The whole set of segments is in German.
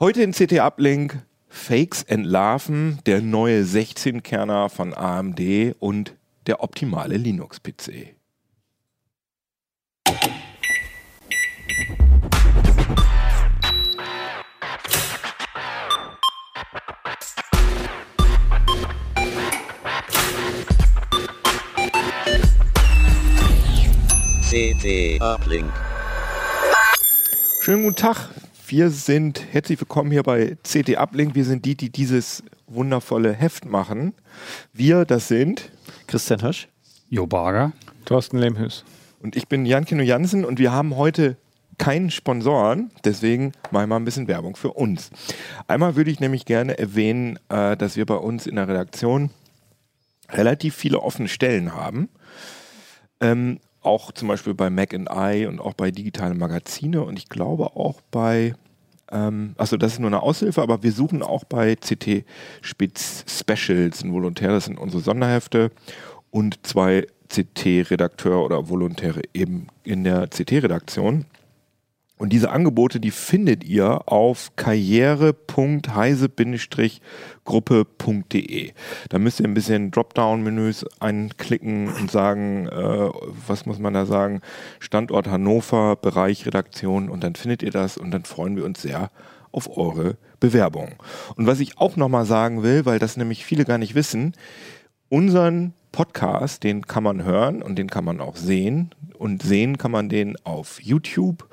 Heute in CT Uplink Fakes entlarven, der neue 16-Kerner von AMD und der optimale Linux-PC. CT Uplink. Schönen guten Tag. Wir sind herzlich willkommen hier bei CT Uplink. Wir sind die, die dieses wundervolle Heft machen. Wir, das sind Christian Hirsch. Jo Barger. Thorsten Lehmhüß. und ich bin Jan Kino Jansen und wir haben heute keinen Sponsoren, deswegen mache ich mal ein bisschen Werbung für uns. Einmal würde ich nämlich gerne erwähnen, äh, dass wir bei uns in der Redaktion relativ viele offene Stellen haben. Ähm, auch zum Beispiel bei Mac and I und auch bei digitalen Magazine und ich glaube auch bei, ähm, also das ist nur eine Aushilfe, aber wir suchen auch bei CT Spitz Specials ein Volontär, das sind unsere Sonderhefte und zwei CT-Redakteur oder Volontäre eben in der CT-Redaktion. Und diese Angebote, die findet ihr auf karriere.heise-gruppe.de. Da müsst ihr ein bisschen Dropdown-Menüs einklicken und sagen, äh, was muss man da sagen? Standort Hannover, Bereich Redaktion und dann findet ihr das und dann freuen wir uns sehr auf eure Bewerbung. Und was ich auch nochmal sagen will, weil das nämlich viele gar nicht wissen, unseren Podcast, den kann man hören und den kann man auch sehen. Und sehen kann man den auf YouTube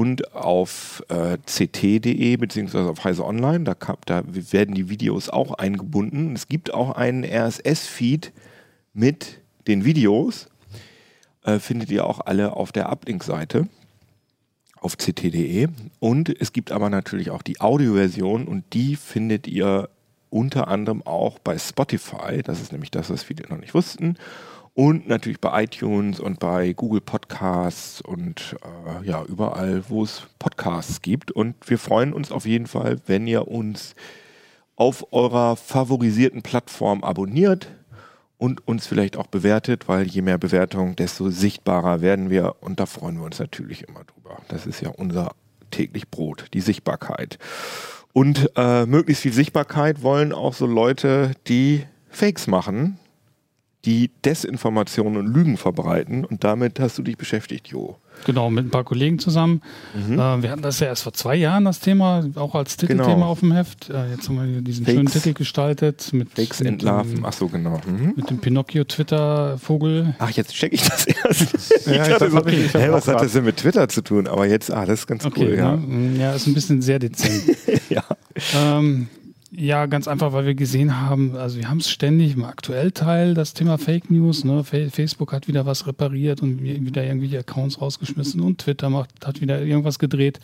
und auf äh, ct.de beziehungsweise auf Heise Online. Da, kam, da werden die Videos auch eingebunden. Es gibt auch einen RSS-Feed mit den Videos. Äh, findet ihr auch alle auf der Uplink-Seite auf ct.de. Und es gibt aber natürlich auch die Audioversion und die findet ihr unter anderem auch bei Spotify. Das ist nämlich das, was viele noch nicht wussten. Und natürlich bei iTunes und bei Google Podcasts und äh, ja, überall, wo es Podcasts gibt. Und wir freuen uns auf jeden Fall, wenn ihr uns auf eurer favorisierten Plattform abonniert und uns vielleicht auch bewertet, weil je mehr Bewertungen, desto sichtbarer werden wir. Und da freuen wir uns natürlich immer drüber. Das ist ja unser täglich Brot, die Sichtbarkeit. Und äh, möglichst viel Sichtbarkeit wollen auch so Leute, die Fakes machen, die Desinformationen und Lügen verbreiten. Und damit hast du dich beschäftigt, Jo. Genau, mit ein paar Kollegen zusammen. Mhm. Äh, wir hatten das ja erst vor zwei Jahren, das Thema, auch als Titelthema Genau. auf dem Heft. Äh, jetzt haben wir hier diesen Fakes. schönen Titel gestaltet mit, Fakes entlarven. dem, Ach so, genau. Mhm. mit dem Pinocchio-Twitter-Vogel. Ach, jetzt checke ich das erst. ich Ja, dachte so, ich- hab hä, auch was hat das denn mit Twitter zu tun? Aber jetzt, ah, das ist ganz Okay, cool, ja. ne? ja, ist ein bisschen sehr dezent. ja. Ähm, ja, ganz einfach, weil wir gesehen haben, also wir haben es ständig im Aktuellteil, das Thema Fake News. Ne? Fa- Facebook hat wieder was repariert und wieder irgendwelche Accounts rausgeschmissen und Twitter macht, hat wieder irgendwas gedreht.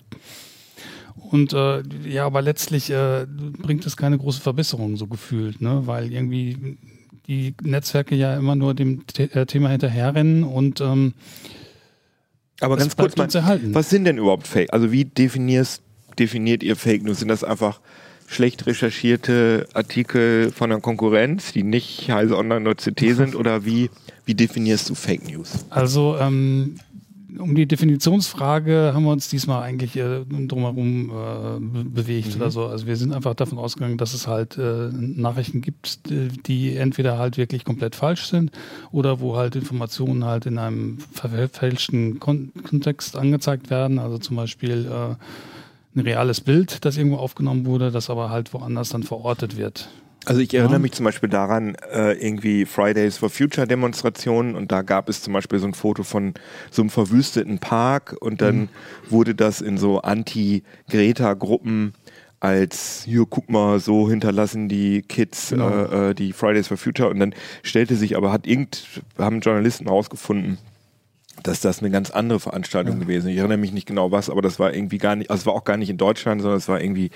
Und äh, ja, aber letztlich äh, bringt es keine große Verbesserung, so gefühlt, ne? weil irgendwie die Netzwerke ja immer nur dem The äh, Thema hinterherrennen und ähm, Aber ganz kurz mal, was sind denn überhaupt Fake? Also wie definierst, definiert ihr Fake News? Sind das einfach schlecht recherchierte Artikel von der Konkurrenz, die nicht Heise Online oder CT sind? Oder wie, wie definierst du Fake News? Also ähm, um die Definitionsfrage haben wir uns diesmal eigentlich äh, drumherum äh, be bewegt oder so. Also wir sind einfach davon ausgegangen, dass es halt äh, Nachrichten gibt, die entweder halt wirklich komplett falsch sind oder wo halt Informationen halt in einem verfälschten Kon Kontext angezeigt werden. Also zum Beispiel äh, ein reales Bild, das irgendwo aufgenommen wurde, das aber halt woanders dann verortet wird. Also ich erinnere Ja. mich zum Beispiel daran, äh, irgendwie Fridays for Future Demonstrationen und da gab es zum Beispiel so ein Foto von so einem verwüsteten Park und dann Mhm. wurde das in so Anti-Greta-Gruppen als, hier guck mal, so hinterlassen die Kids Genau. äh, äh, die Fridays for Future und dann stellte sich aber, hat irgend, haben Journalisten herausgefunden, dass das eine ganz andere Veranstaltung gewesen ist. Ich erinnere mich nicht genau was, aber das war irgendwie gar nicht, also es war auch gar nicht in Deutschland, sondern es war irgendwie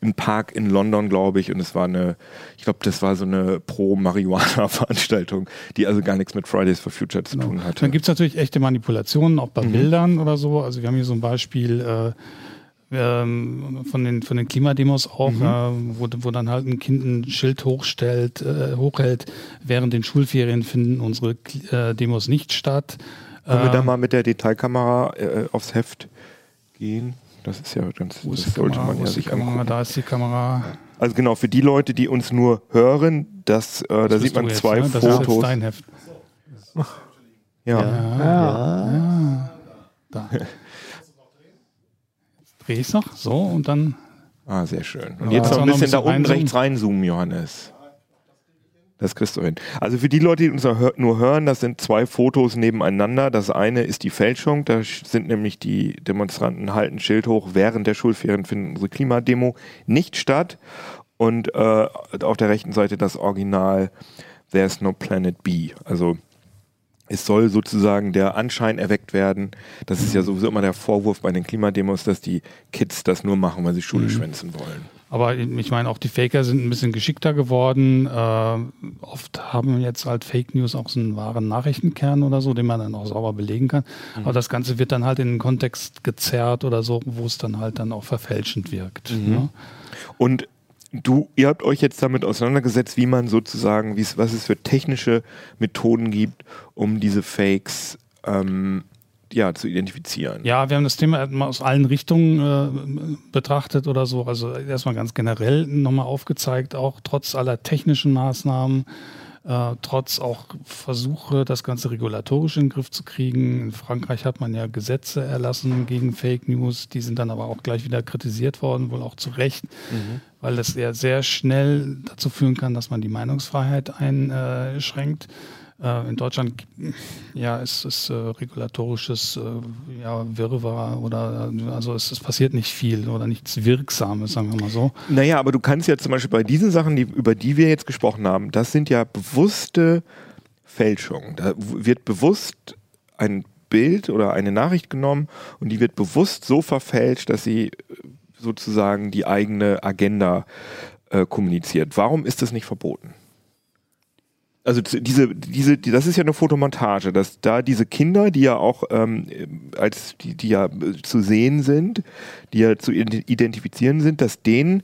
ein Park in London, glaube ich, und es war eine, ich glaube, das war so eine Pro-Marihuana-Veranstaltung, die also gar nichts mit Fridays for Future zu tun hatte. Dann gibt es natürlich echte Manipulationen, auch bei Mhm. Bildern oder so. Also wir haben hier so ein Beispiel äh, ähm, von, den, von den Klimademos auch, Mhm. äh, wo, wo dann halt ein Kind ein Schild hochstellt, äh, hochhält, während den Schulferien finden unsere äh, Demos nicht statt. Können wir Äh, da mal mit der Detailkamera äh, aufs Heft gehen? Das ist ja ganz, Wo ist das sollte Kamera? man ja sich Kamera? angucken. Da ist die Kamera. Also genau, für die Leute, die uns nur hören, das, äh, da Das sieht bist du man jetzt, zwei ne? Das ist jetzt Fotos. dein Heft. Ja. Ja. Da. Jetzt drehe ich es noch. So und dann. Ah, sehr schön. Und Ja, jetzt noch ein bisschen da unten reinzoomen? rechts reinzoomen, Johannes. Das kriegst du hin. Also für die Leute, die uns nur hör- nur hören, das sind zwei Fotos nebeneinander. Das eine ist die Fälschung. Da sind nämlich die Demonstranten halten Schild hoch. Während der Schulferien findet unsere Klimademo nicht statt. Und äh, auf der rechten Seite das Original There's no Planet B. Also es soll sozusagen der Anschein erweckt werden. Das ist ja sowieso immer der Vorwurf bei den Klimademos, dass die Kids das nur machen, weil sie Schule Mhm. schwänzen wollen. Aber ich meine, auch die Faker sind ein bisschen geschickter geworden. Äh, oft haben jetzt halt Fake News auch so einen wahren Nachrichtenkern oder so, den man dann auch sauber belegen kann. Aber das Ganze wird dann halt in den Kontext gezerrt oder so, wo es dann halt dann auch verfälschend wirkt. Ne? Und du, ihr habt euch jetzt damit auseinandergesetzt, wie man sozusagen, wie es, was es für technische Methoden gibt, um diese Fakes ähm, ja, zu identifizieren. Ja, wir haben das Thema mal aus allen Richtungen äh, betrachtet oder so. Also erstmal ganz generell nochmal aufgezeigt, auch trotz aller technischen Maßnahmen, äh, trotz auch Versuche, das Ganze regulatorisch in den Griff zu kriegen. In Frankreich hat man ja Gesetze erlassen gegen Fake News, die sind dann aber auch gleich wieder kritisiert worden, wohl auch zu Recht, weil das ja sehr schnell dazu führen kann, dass man die Meinungsfreiheit einschränkt. Äh, in Deutschland ja, ist es äh, regulatorisches äh, ja, Wirrwarr oder äh, also es, es passiert nicht viel oder nichts Wirksames, sagen wir mal so. Naja, aber du kannst ja zum Beispiel bei diesen Sachen, die, über die wir jetzt gesprochen haben, das sind ja bewusste Fälschungen. Da wird bewusst ein Bild oder eine Nachricht genommen und die wird bewusst so verfälscht, dass sie äh, sozusagen die eigene Agenda äh, kommuniziert. Warum ist das nicht verboten? Also diese, diese, die, das ist ja eine Fotomontage, dass da diese Kinder, die ja auch ähm, als die, die ja äh, zu sehen sind, die ja zu ident- identifizieren sind, dass denen,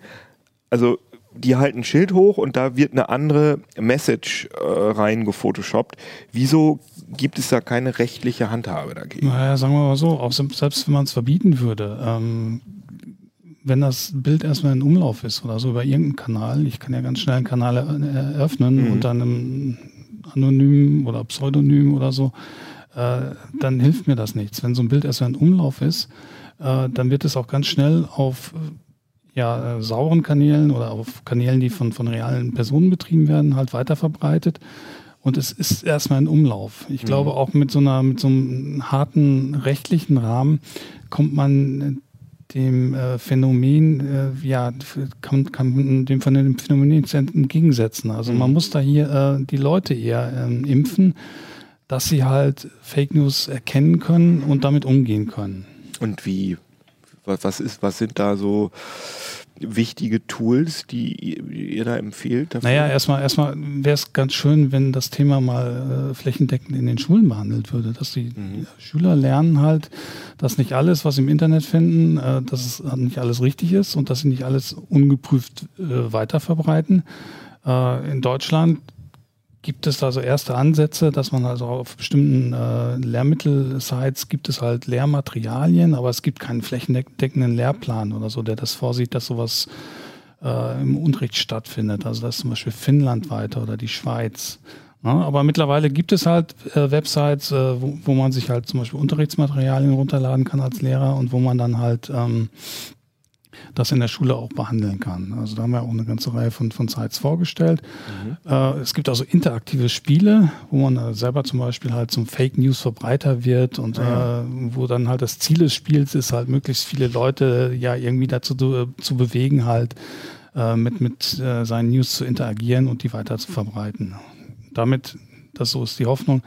also die halten ein Schild hoch und da wird eine andere Message äh, reingefotoshoppt. Wieso gibt es da keine rechtliche Handhabe dagegen? Naja, sagen wir mal so, auch se- selbst wenn man es verbieten würde, ähm, wenn das Bild erstmal in Umlauf ist oder so über irgendeinen Kanal, ich kann ja ganz schnell einen Kanal er- eröffnen Mhm. und dann einem Anonym oder Pseudonym oder so, äh, dann hilft mir das nichts. Wenn so ein Bild erstmal in Umlauf ist, äh, dann wird es auch ganz schnell auf äh, ja, äh, sauren Kanälen oder auf Kanälen, die von, von realen Personen betrieben werden, halt weiter verbreitet. Und es ist erstmal ein Umlauf. Ich glaube, auch mit so einer, mit so einem harten rechtlichen Rahmen kommt man dem äh, Phänomen, äh, ja, kann, kann man dem von dem Phänomen entgegensetzen. Also man muss da hier äh, die Leute eher ähm, impfen, dass sie halt Fake News erkennen können und damit umgehen können. Und wie? Was, ist, was sind da so wichtige Tools, die ihr, da empfehlt? Dafür? Naja, erstmal erstmal wäre es ganz schön, wenn das Thema mal äh, flächendeckend in den Schulen behandelt würde, dass die Schüler lernen halt, dass nicht alles, was sie im Internet finden, äh, dass es nicht alles richtig ist und dass sie nicht alles ungeprüft äh, weiterverbreiten. Äh, in Deutschland gibt es da so erste Ansätze, dass man also auf bestimmten äh, Lehrmittelsites gibt es halt Lehrmaterialien, aber es gibt keinen flächendeckenden Lehrplan oder so, der das vorsieht, dass sowas äh, im Unterricht stattfindet. Also das ist zum Beispiel Finnland weiter oder die Schweiz. Ja, aber mittlerweile gibt es halt äh, Websites, äh, wo, wo man sich halt zum Beispiel Unterrichtsmaterialien runterladen kann als Lehrer und wo man dann halt ähm, das in der Schule auch behandeln kann. Also da haben wir auch eine ganze Reihe von, von Sites vorgestellt. Äh, es gibt also interaktive Spiele, wo man äh, selber zum Beispiel halt zum Fake News Verbreiter wird und äh, wo dann halt das Ziel des Spiels ist, halt möglichst viele Leute ja irgendwie dazu zu, zu bewegen, halt äh, mit, mit äh, seinen News zu interagieren und die weiter zu verbreiten. Damit, das so ist die Hoffnung,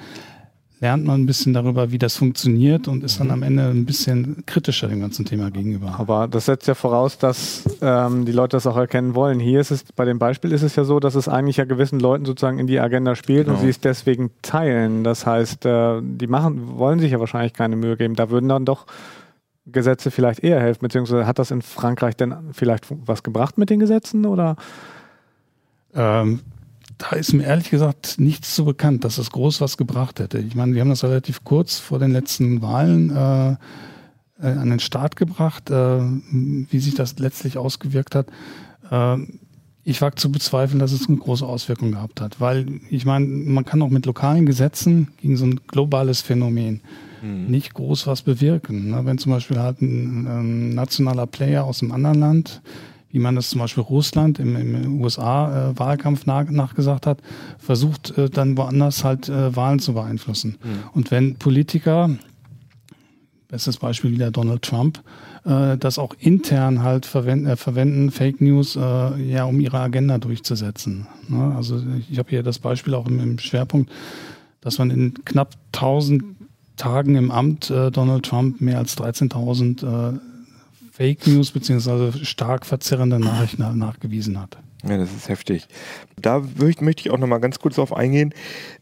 lernt man ein bisschen darüber, wie das funktioniert und ist dann am Ende ein bisschen kritischer dem ganzen Thema gegenüber. Aber das setzt ja voraus, dass ähm, die Leute das auch erkennen wollen. Hier ist es, bei dem Beispiel ist es ja so, dass es eigentlich ja gewissen Leuten sozusagen in die Agenda spielt und Genau. sie es deswegen teilen. Das heißt, äh, die machen, wollen sich ja wahrscheinlich keine Mühe geben. Da würden dann doch Gesetze vielleicht eher helfen, beziehungsweise hat das in Frankreich denn vielleicht was gebracht mit den Gesetzen oder? Ähm, da ist mir ehrlich gesagt nichts so bekannt, dass es groß was gebracht hätte. Ich meine, wir haben das relativ kurz vor den letzten Wahlen äh, äh, an den Start gebracht. Äh, wie sich das letztlich ausgewirkt hat, äh, ich wage zu bezweifeln, dass es eine große Auswirkung gehabt hat. Weil ich meine, man kann auch mit lokalen Gesetzen gegen so ein globales Phänomen mhm. nicht groß was bewirken. Ne? Wenn zum Beispiel halt ein, ein nationaler Player aus einem anderen Land wie man es zum Beispiel Russland im, im USA-Wahlkampf äh, nach, nachgesagt hat, versucht äh, dann woanders halt äh, Wahlen zu beeinflussen. Mhm. Und wenn Politiker, bestes Beispiel wieder Donald Trump, das auch intern halt verwenden, äh, verwenden Fake News, äh, ja, um ihre Agenda durchzusetzen. Ne? Also ich habe hier das Beispiel auch im, im, Schwerpunkt, dass man in knapp 1000 Tagen im Amt äh, Donald Trump mehr als 13.000 äh, Fake News beziehungsweise stark verzerrende Nachrichten nachgewiesen hat. Ja, das ist heftig. Da möchte ich auch noch mal ganz kurz darauf eingehen.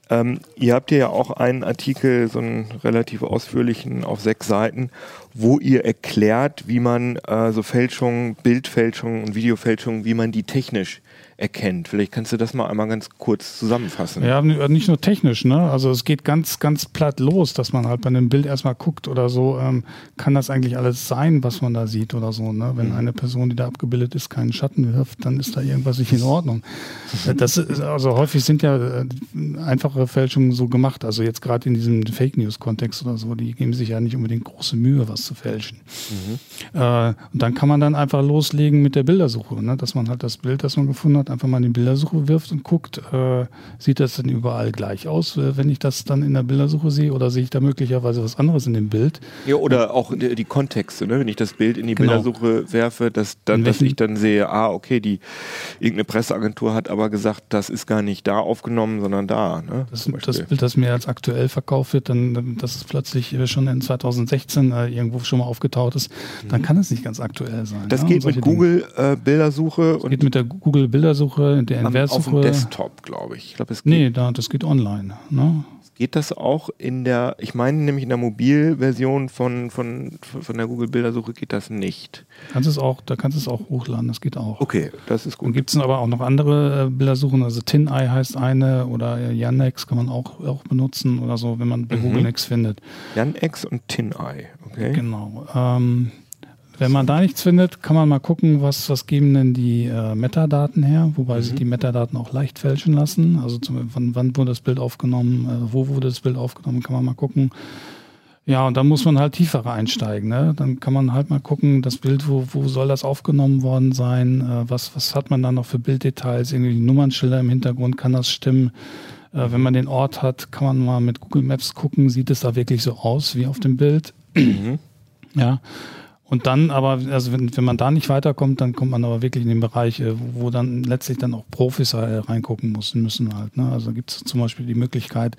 Ähm, ihr habt ja auch einen Artikel, so einen relativ ausführlichen auf sechs Seiten, wo ihr erklärt, wie man äh, so Fälschungen, Bildfälschungen und Videofälschungen, wie man die technisch erkennt. Vielleicht kannst du das mal einmal ganz kurz zusammenfassen. Ja, nicht nur technisch, ne? Also es geht ganz, ganz platt los, dass man halt bei einem Bild erstmal guckt oder so, ähm, kann das eigentlich alles sein, was man da sieht oder so, ne? Wenn mhm. eine Person, die da abgebildet ist, keinen Schatten wirft, dann ist da irgendwas nicht in Ordnung. Mhm. das ist, also häufig sind ja äh, einfache Fälschungen so gemacht, also jetzt gerade in diesem Fake News Kontext oder so, die geben sich ja nicht unbedingt große Mühe, was zu fälschen. Mhm. Äh, und dann kann man dann einfach loslegen mit der Bildersuche, ne? dass man halt das Bild, das man gefunden hat, hat, einfach mal in die Bildersuche wirft und guckt, äh, sieht das denn überall gleich aus, äh, wenn ich das dann in der Bildersuche sehe oder sehe ich da möglicherweise was anderes in dem Bild? Ja, oder auch die, die Kontexte, ne? wenn ich das Bild in die genau. Bildersuche werfe, dass, dann, dass ich dann sehe, ah, okay, die irgendeine Presseagentur hat aber gesagt, das ist gar nicht da aufgenommen, sondern da. Ne? Das, das Bild, das mir als aktuell verkauft wird, dann, das ist plötzlich schon in 2016 äh, irgendwo schon mal aufgetaucht ist, mhm. dann kann es nicht ganz aktuell sein. Das ja? geht mit Google äh, Bildersuche. Das geht mit der Google Bildersuche Bildersuche, der Inverssuche. Auf dem Desktop, glaube ich. ich glaub, es geht, nee, da, das geht online. Ne? Geht das auch in der, ich meine nämlich in der Mobilversion von, von, von der Google Bildersuche geht das nicht. Kannst es auch, da kannst du es auch hochladen, das geht auch. Okay, das ist gut. Und gibt es aber auch noch andere äh, Bildersuchen, also TinEye heißt eine oder Yandex kann man auch, auch benutzen oder so, wenn man bei mhm. Google nichts findet. Yandex und TinEye, okay. Genau. Ähm, wenn man da nichts findet, kann man mal gucken, was, was geben denn die äh, Metadaten her, wobei mhm. sich die Metadaten auch leicht fälschen lassen. Also zum, wann, wann wurde das Bild aufgenommen, äh, wo wurde das Bild aufgenommen, kann man mal gucken. Ja, und dann muss man halt tiefer einsteigen. Ne? Dann kann man halt mal gucken, das Bild, wo, wo soll das aufgenommen worden sein? Äh, was, was hat man da noch für Bilddetails? Irgendwie Nummernschilder im Hintergrund, kann das stimmen? Äh, wenn man den Ort hat, kann man mal mit Google Maps gucken, sieht es da wirklich so aus wie auf dem Bild? Mhm. Ja. Und dann aber, also wenn, wenn man da nicht weiterkommt, dann kommt man aber wirklich in den Bereich, äh, wo dann letztlich dann auch Profis reingucken müssen, müssen halt. Ne? Also gibt es zum Beispiel die Möglichkeit,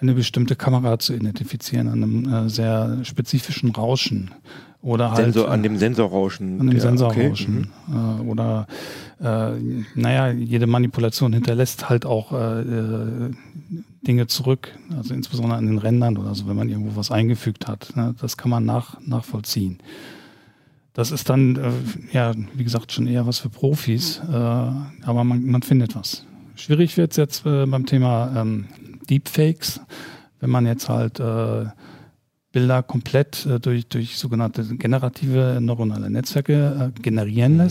eine bestimmte Kamera zu identifizieren an einem äh, sehr spezifischen Rauschen. Oder halt, Sensor, an dem Sensorrauschen. An dem Sensorrauschen. Okay. Mhm. Äh, oder äh, naja, jede Manipulation hinterlässt halt auch äh, äh, Dinge zurück, also insbesondere an den Rändern oder so, wenn man irgendwo was eingefügt hat. Ne? Das kann man nach, nachvollziehen. Das ist dann, äh, ja, wie gesagt, schon eher was für Profis, äh, aber man, man findet was. Schwierig wird es jetzt äh, beim Thema ähm, Deepfakes, wenn man jetzt halt äh, Bilder komplett äh, durch, durch sogenannte generative neuronale Netzwerke äh, generieren mhm.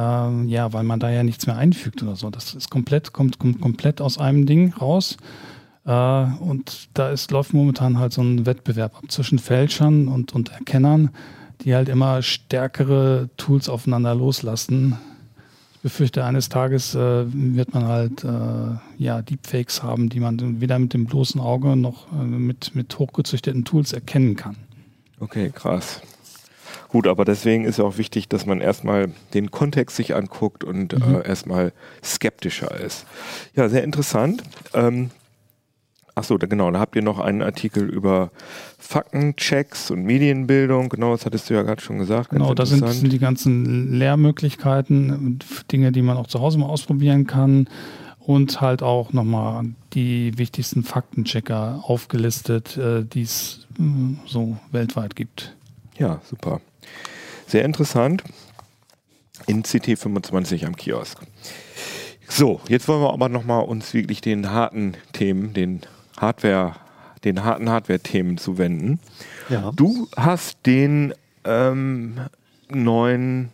Ähm, ja, weil man da ja nichts mehr einfügt oder so. Das ist komplett, kommt, kommt komplett aus einem Ding raus. Äh, und da ist, läuft momentan halt so ein Wettbewerb ab zwischen Fälschern und, und Erkennern, die halt immer stärkere Tools aufeinander loslassen, befürchte, eines Tages äh, wird man halt äh, ja, Deepfakes haben, die man weder mit dem bloßen Auge noch äh, mit, mit hochgezüchteten Tools erkennen kann. Okay, krass. Gut, aber deswegen ist ja auch wichtig, dass man erstmal den Kontext sich anguckt und mhm. äh, erstmal skeptischer ist. Ja, sehr interessant. Ähm, Achso, da, genau, da habt ihr noch einen Artikel über Faktenchecks und Medienbildung. Genau, das hattest du ja gerade schon gesagt. Genau, da sind, sind, die ganzen Lehrmöglichkeiten, Dinge, die man auch zu Hause mal ausprobieren kann. Und halt auch nochmal die wichtigsten Faktenchecker aufgelistet, äh, die es hm, so weltweit gibt. Ja, super. Sehr interessant. In CT25 am Kiosk. So, jetzt wollen wir aber nochmal uns wirklich den harten Themen, den Hardware den harten Hardware-Themen zu wenden. Ja. Du hast den ähm, neuen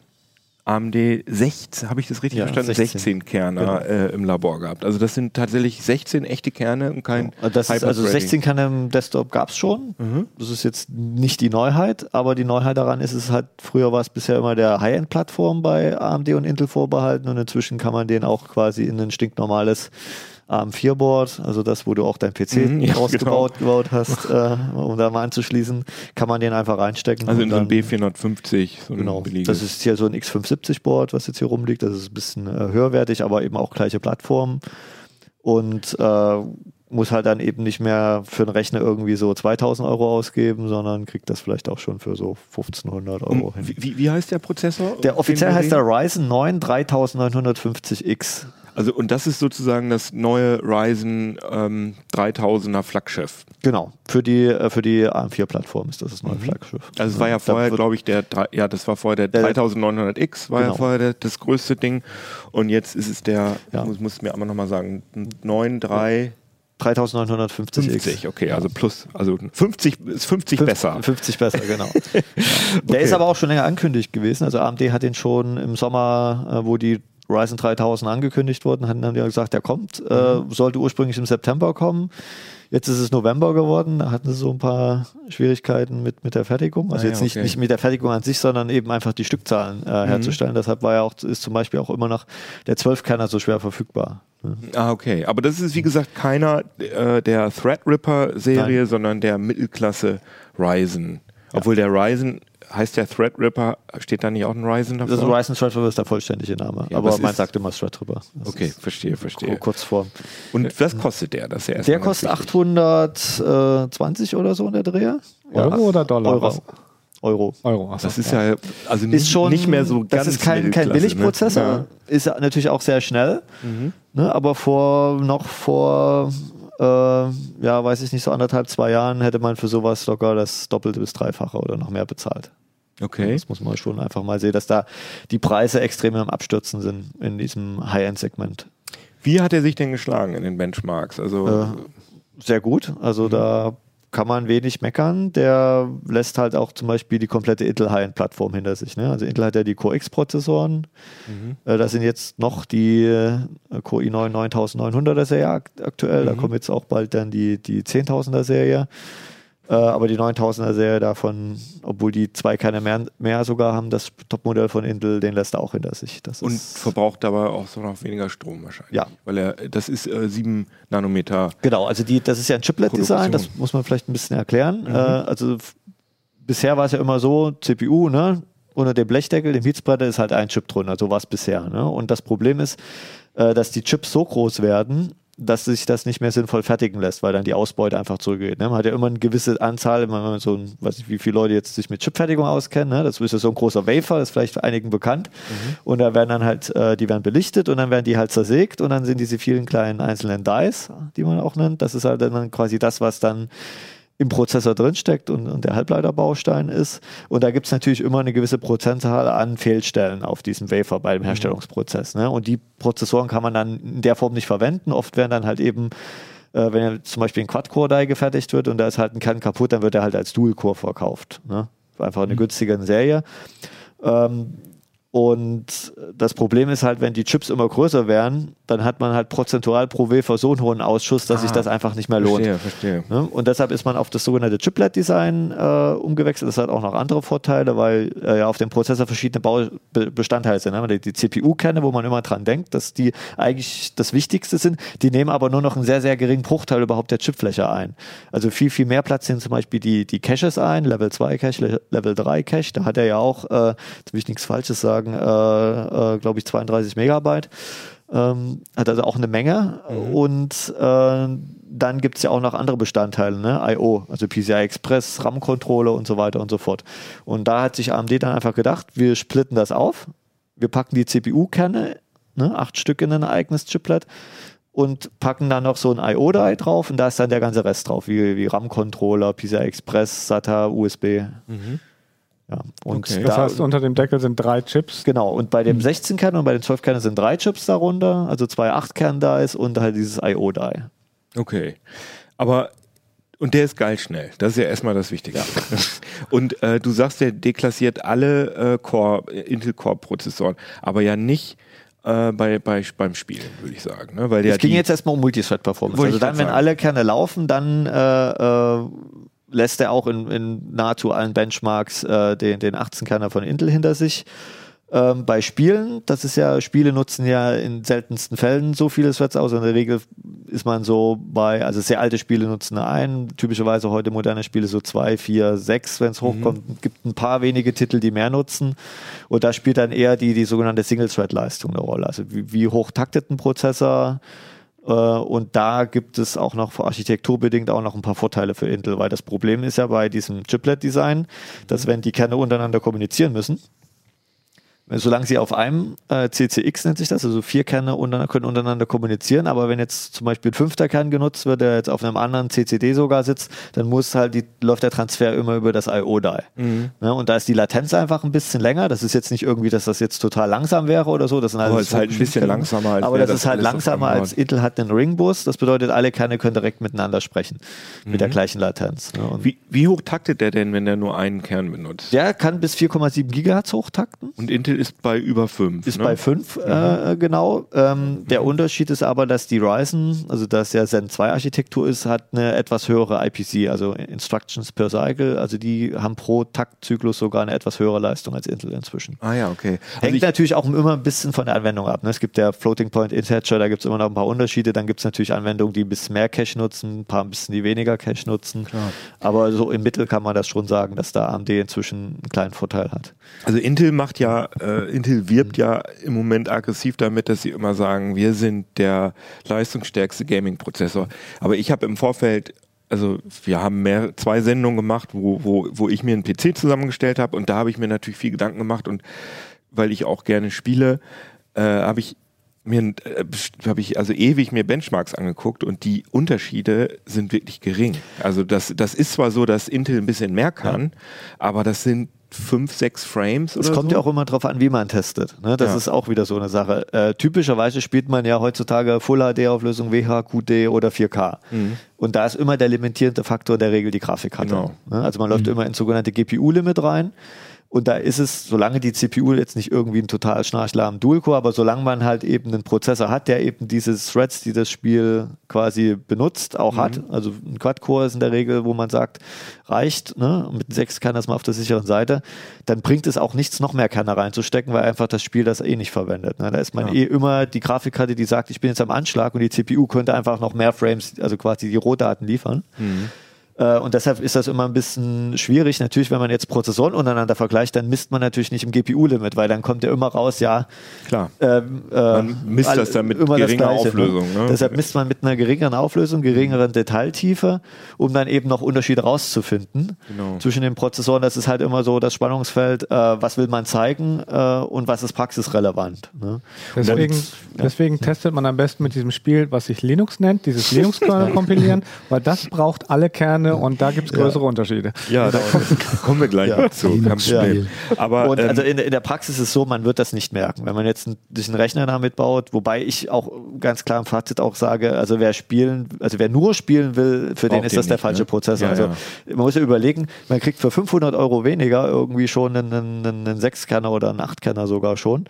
AMD 16, habe ich das richtig Ja, verstanden? 16. 16 Kerner Genau. äh, im Labor gehabt. Also das sind tatsächlich 16 echte Kerne und kein Das ist, also Hyper-Threading. 16 kann im Desktop gab es schon. Mhm. Das ist jetzt nicht die Neuheit, aber die Neuheit daran ist es halt, früher war es bisher immer der High-End-Plattform bei AMD und Intel vorbehalten und inzwischen kann man den auch quasi in ein stinknormales AM4-Board, also das, wo du auch dein PC Mhm, ja, rausgebaut gebaut hast, äh, um da mal anzuschließen, kann man den einfach reinstecken. Also in so ein dann- B450, so Genau, das ist hier so ein X570-Board, was jetzt hier rumliegt. Das ist ein bisschen äh, höherwertig, aber eben auch gleiche Plattform. Und äh, muss halt dann eben nicht mehr für einen Rechner irgendwie so 2000 Euro ausgeben, sondern kriegt das vielleicht auch schon für so 1500 Euro hin. wie, wie- heißt der Prozessor? Der offiziell heißt der? Ryzen 9 3950X. Also und das ist sozusagen das neue Ryzen ähm, 3000er Flaggschiff. Genau, für die, äh, für die AM4-Plattform ist das das Mhm. neue Flaggschiff. Also es war ja vorher, glaube ich, der, ja, das war vorher der Der- 3900X, war ja Genau. vorher der, das größte Ding. Und jetzt ist es der, Ja. muss, muss mir aber nochmal sagen, 9350, 3950X. okay, also plus, also 50 ist 50 Fünf- besser. 50 besser, genau. Der ist aber auch schon länger angekündigt gewesen. Also AMD hat den schon im Sommer, äh, wo die Ryzen 3000 angekündigt wurden, hatten dann ja gesagt, der kommt, äh, sollte ursprünglich im September kommen. Jetzt ist es November geworden, da hatten sie so ein paar Schwierigkeiten mit, mit der Fertigung. Also Ah ja, jetzt nicht, okay. nicht mit der Fertigung an sich, sondern eben einfach die Stückzahlen äh, herzustellen. Deshalb war ja auch, ist zum Beispiel auch immer noch der 12-Kerner so schwer verfügbar. ne? Ah, okay. Aber das ist, wie gesagt, keiner äh, der Threadripper-Serie, sondern der Mittelklasse Ryzen. Obwohl der Ryzen, heißt der Threadripper, steht da nicht auch ein Ryzen davor? Das ist Ryzen Threadripper ist der vollständige Name. Ja, aber man sagt immer Threadripper. Das Okay, verstehe, verstehe. Kurzform. Und was kostet der? Das ist ja Der kostet wichtig. 820 oder so in der Dreher. Euro oder Dollar? Euro. Euro. Euro. Achso, Das ist ja, also Ist schon, nicht mehr so ganz Das ist kein, kein Mittelklasse, Billigprozessor. Ne? Ist ja natürlich auch sehr schnell. Ne, aber vor, noch vor, äh, ja, weiß ich nicht, so anderthalb, zwei Jahren hätte man für sowas locker das Doppelte bis Dreifache oder noch mehr bezahlt. Okay. Das muss man schon einfach mal sehen, dass da die Preise extrem am Abstürzen sind in diesem High-End-Segment. Wie hat er sich denn geschlagen in den Benchmarks? Also Äh, sehr gut. Also da kann man wenig meckern. Der lässt halt auch zum Beispiel die komplette Intel High-End-Plattform hinter sich. Ne? Also Intel hat ja die Core X-Prozessoren. Äh, das sind jetzt noch die äh, Core i9 9900er Serie akt aktuell. Da kommt jetzt auch bald dann die, die 10.000er Serie. Äh, aber die 9000er Serie davon, obwohl die zwei keine mehr, mehr sogar haben, das Topmodell von Intel, den lässt er auch hinter sich. Das und verbraucht dabei auch so noch weniger Strom wahrscheinlich. Ja. Weil er, das ist äh, 7 Nanometer. Genau, also die, das ist ja ein Chiplet-Design, das muss man vielleicht ein bisschen erklären. Äh, also bisher war es ja immer so, CPU, ne? Unter dem Blechdeckel, dem Heatspreader ist halt ein Chip drunter, so war es bisher. Ne? Und das Problem ist, äh, dass die Chips so groß werden, dass sich das nicht mehr sinnvoll fertigen lässt, weil dann die Ausbeute einfach zurückgeht. Ne? Man hat ja immer eine gewisse Anzahl, wenn man so ein, weiß ich, wie viele Leute jetzt sich mit Chipfertigung auskennen. Ne? Das ist ja so ein großer Wafer, das ist vielleicht für einigen bekannt. Und da werden dann halt, äh, die werden belichtet und dann werden die halt zersägt und dann sind diese vielen kleinen einzelnen Dies, die man auch nennt. Das ist halt dann quasi das, was dann im Prozessor drinsteckt und, und der Halbleiterbaustein ist. Und da gibt es natürlich immer eine gewisse Prozentzahl an Fehlstellen auf diesem Wafer bei dem Herstellungsprozess. Ne? Und die Prozessoren kann man dann in der Form nicht verwenden. Oft werden dann halt eben, äh, wenn ja zum Beispiel ein Quad-Core-Die gefertigt wird und da ist halt ein Kern kaputt, dann wird er halt als Dual-Core verkauft. Ne? Einfach eine günstige Serie. Ähm, und das Problem ist halt, wenn die Chips immer größer werden, dann hat man halt prozentual pro Wafer so einen hohen Ausschuss, dass sich Ah, das einfach nicht mehr lohnt. Verstehe, verstehe. Ne? Und deshalb ist man auf das sogenannte Chiplet-Design äh, umgewechselt. Das hat auch noch andere Vorteile, weil äh, ja auf dem Prozessor verschiedene Baubestandteile sind. Ne? Die, die CPU-Kerne, wo man immer dran denkt, dass die eigentlich das Wichtigste sind, die nehmen aber nur noch einen sehr, sehr geringen Bruchteil überhaupt der Chipfläche ein. Also viel, viel mehr Platz sind zum Beispiel die, die Caches ein, Level 2 Cache, Le- Level 3 Cache. Da hat er ja auch, äh, jetzt will ich nichts Falsches sagen, äh, äh, glaube ich 32 Megabyte. Ähm, hat also auch eine Menge. Und äh, dann gibt es ja auch noch andere Bestandteile, ne? I.O., also PCI Express, RAM-Controller und so weiter und so fort. Und da hat sich AMD dann einfach gedacht, wir splitten das auf, wir packen die CPU-Kerne, ne? acht Stück in ein eigenes Chiplet und packen dann noch so ein I.O.-Die drauf und da ist dann der ganze Rest drauf, wie, wie RAM-Controller, PCI Express, SATA, USB. Ja, und Okay. Das da, heißt, unter dem Deckel sind drei Chips. Genau, und bei dem 16-Kern und bei den 12-Kernen sind drei Chips darunter, also zwei 8-Kern-Dies und halt dieses I.O.-Die. Okay. Aber Und der ist geil schnell. Das ist ja erstmal das Wichtigste. Und äh, du sagst, der deklassiert alle äh, Core, Intel Core Prozessoren, aber ja nicht äh, bei, bei, beim Spielen, würde ich sagen. Ne? Weil der Es ging die- jetzt erstmal um Multithread-Performance. Also dann, wenn sagen. alle Kerne laufen, dann äh, äh, lässt er auch in, in nahezu allen Benchmarks äh, den, den 18-Kerner von Intel hinter sich. Ähm, bei Spielen, das ist ja, Spiele nutzen ja in seltensten Fällen so viele Threads aus. In der Regel ist man so bei, also sehr alte Spiele nutzen ein, typischerweise heute moderne Spiele so zwei, vier, sechs, wenn es hochkommt. gibt ein paar wenige Titel, die mehr nutzen. Und da spielt dann eher die, die sogenannte Single-Thread-Leistung eine Rolle. Also wie, wie hoch taktet ein Prozessor, Und da gibt es auch noch architekturbedingt auch noch ein paar Vorteile für Intel, weil das Problem ist ja bei diesem Chiplet-Design, dass wenn die Kerne untereinander kommunizieren müssen, solange sie auf einem äh, CCX nennt sich das, also vier Kerne untereinander, können untereinander kommunizieren, aber wenn jetzt zum Beispiel ein fünfter Kern genutzt wird, der jetzt auf einem anderen CCD sogar sitzt, dann muss halt die, läuft der Transfer immer über das IO-Die. Ne, und da ist die Latenz einfach ein bisschen länger. Das ist jetzt nicht irgendwie, dass das jetzt total langsam wäre oder so. Das sind Aber alles es ist halt ein bisschen langsamer, als Aber das, das ist halt langsamer als. Intel hat den Ringbus. Das bedeutet, alle Kerne können direkt miteinander sprechen. Mit der gleichen Latenz. Ne? Mhm. Wie, wie hoch taktet der denn, wenn der nur einen Kern benutzt? der kann bis 4,7 Gigahertz hochtakten. Und Intel ist bei über 5. Ist ne? bei 5, äh, genau. Ähm, der Unterschied ist aber, dass die Ryzen, also dass ja Zen 2 Architektur ist, hat eine etwas höhere IPC, also Instructions per Cycle. Also die haben pro Taktzyklus sogar eine etwas höhere Leistung als Intel inzwischen. Ah ja, okay. Also Hängt ich, natürlich auch immer ein bisschen von der Anwendung ab. Ne? Es gibt ja Floating Point Integer, da gibt es immer noch ein paar Unterschiede. Dann gibt es natürlich Anwendungen, die ein bisschen mehr Cache nutzen, ein paar ein bisschen die weniger Cache nutzen. Aber so im Mittel kann man das schon sagen, dass da AMD inzwischen einen kleinen Vorteil hat. also Intel macht ja, äh, Intel wirbt ja im Moment aggressiv damit, dass sie immer sagen, wir sind der leistungsstärkste Gaming-Prozessor. Aber ich habe im Vorfeld also wir haben mehr, zwei Sendungen gemacht, wo, wo, wo ich mir einen PC zusammengestellt habe und da habe ich mir natürlich viel Gedanken gemacht und weil ich auch gerne spiele, äh, habe ich mir äh, habe ich also ewig mir Benchmarks angeguckt und die Unterschiede sind wirklich gering. Also das, das ist zwar so, dass Intel ein bisschen mehr kann, aber das sind fünf, sechs Frames Es kommt so. ja auch immer drauf an, wie man testet. Ne? Das Ja. ist auch wieder so eine Sache. Äh, typischerweise spielt man ja heutzutage Full HD-Auflösung, WHQD oder 4K. Und da ist immer der limitierende Faktor in der Regel die Grafikkarte. Genau. Ne? Also man läuft immer ins sogenannte GPU-Limit rein. Und da ist es, solange die CPU jetzt nicht irgendwie ein total schnarchlahmen Dual-Core, aber solange man halt eben einen Prozessor hat, der eben diese Threads, die das Spiel quasi benutzt, auch hat. Also ein Quad-Core ist in der Regel, wo man sagt, reicht, ne? mit sechs kann das mal auf der sicheren Seite, dann bringt es auch nichts, noch mehr Kerne reinzustecken, weil einfach das Spiel das eh nicht verwendet. Ne? Da ist man Ja. eh immer die Grafikkarte, die sagt, ich bin jetzt am Anschlag und die CPU könnte einfach noch mehr Frames, also quasi die Rohdaten liefern. Äh, Und deshalb ist das immer ein bisschen schwierig. Natürlich, wenn man jetzt Prozessoren untereinander vergleicht, dann misst man natürlich nicht im GPU-Limit, weil dann kommt ja immer raus, ja, Klar. ähm, äh, Man misst all- das dann mit geringer Gleiche, Auflösung, ne? Deshalb misst man mit einer geringeren Auflösung, geringeren Detailtiefe, um dann eben noch Unterschiede rauszufinden Genau. zwischen den Prozessoren. Das ist halt immer so das Spannungsfeld, äh, was will man zeigen äh, und was ist praxisrelevant. Ne? Deswegen, deswegen testet man am besten mit diesem Spiel, was sich Linux nennt, dieses Linux-Kernel kompilieren, weil das braucht alle Kerne und da gibt es größere Unterschiede. Ja, da kommen wir gleich Ja. noch zu. Ja. Aber Und ähm, also in, in der Praxis ist es so, man wird das nicht merken. Wenn man jetzt einen, sich einen Rechner damit baut, wobei ich auch ganz klar im Fazit auch sage, also wer spielen, also wer nur spielen will, für den ist den das der nicht, falsche ne? Prozessor. Ja, also ja. man muss ja überlegen, man kriegt für 500 Euro weniger irgendwie schon einen, einen, einen 6-Kerner oder einen 8-Kerner sogar schon.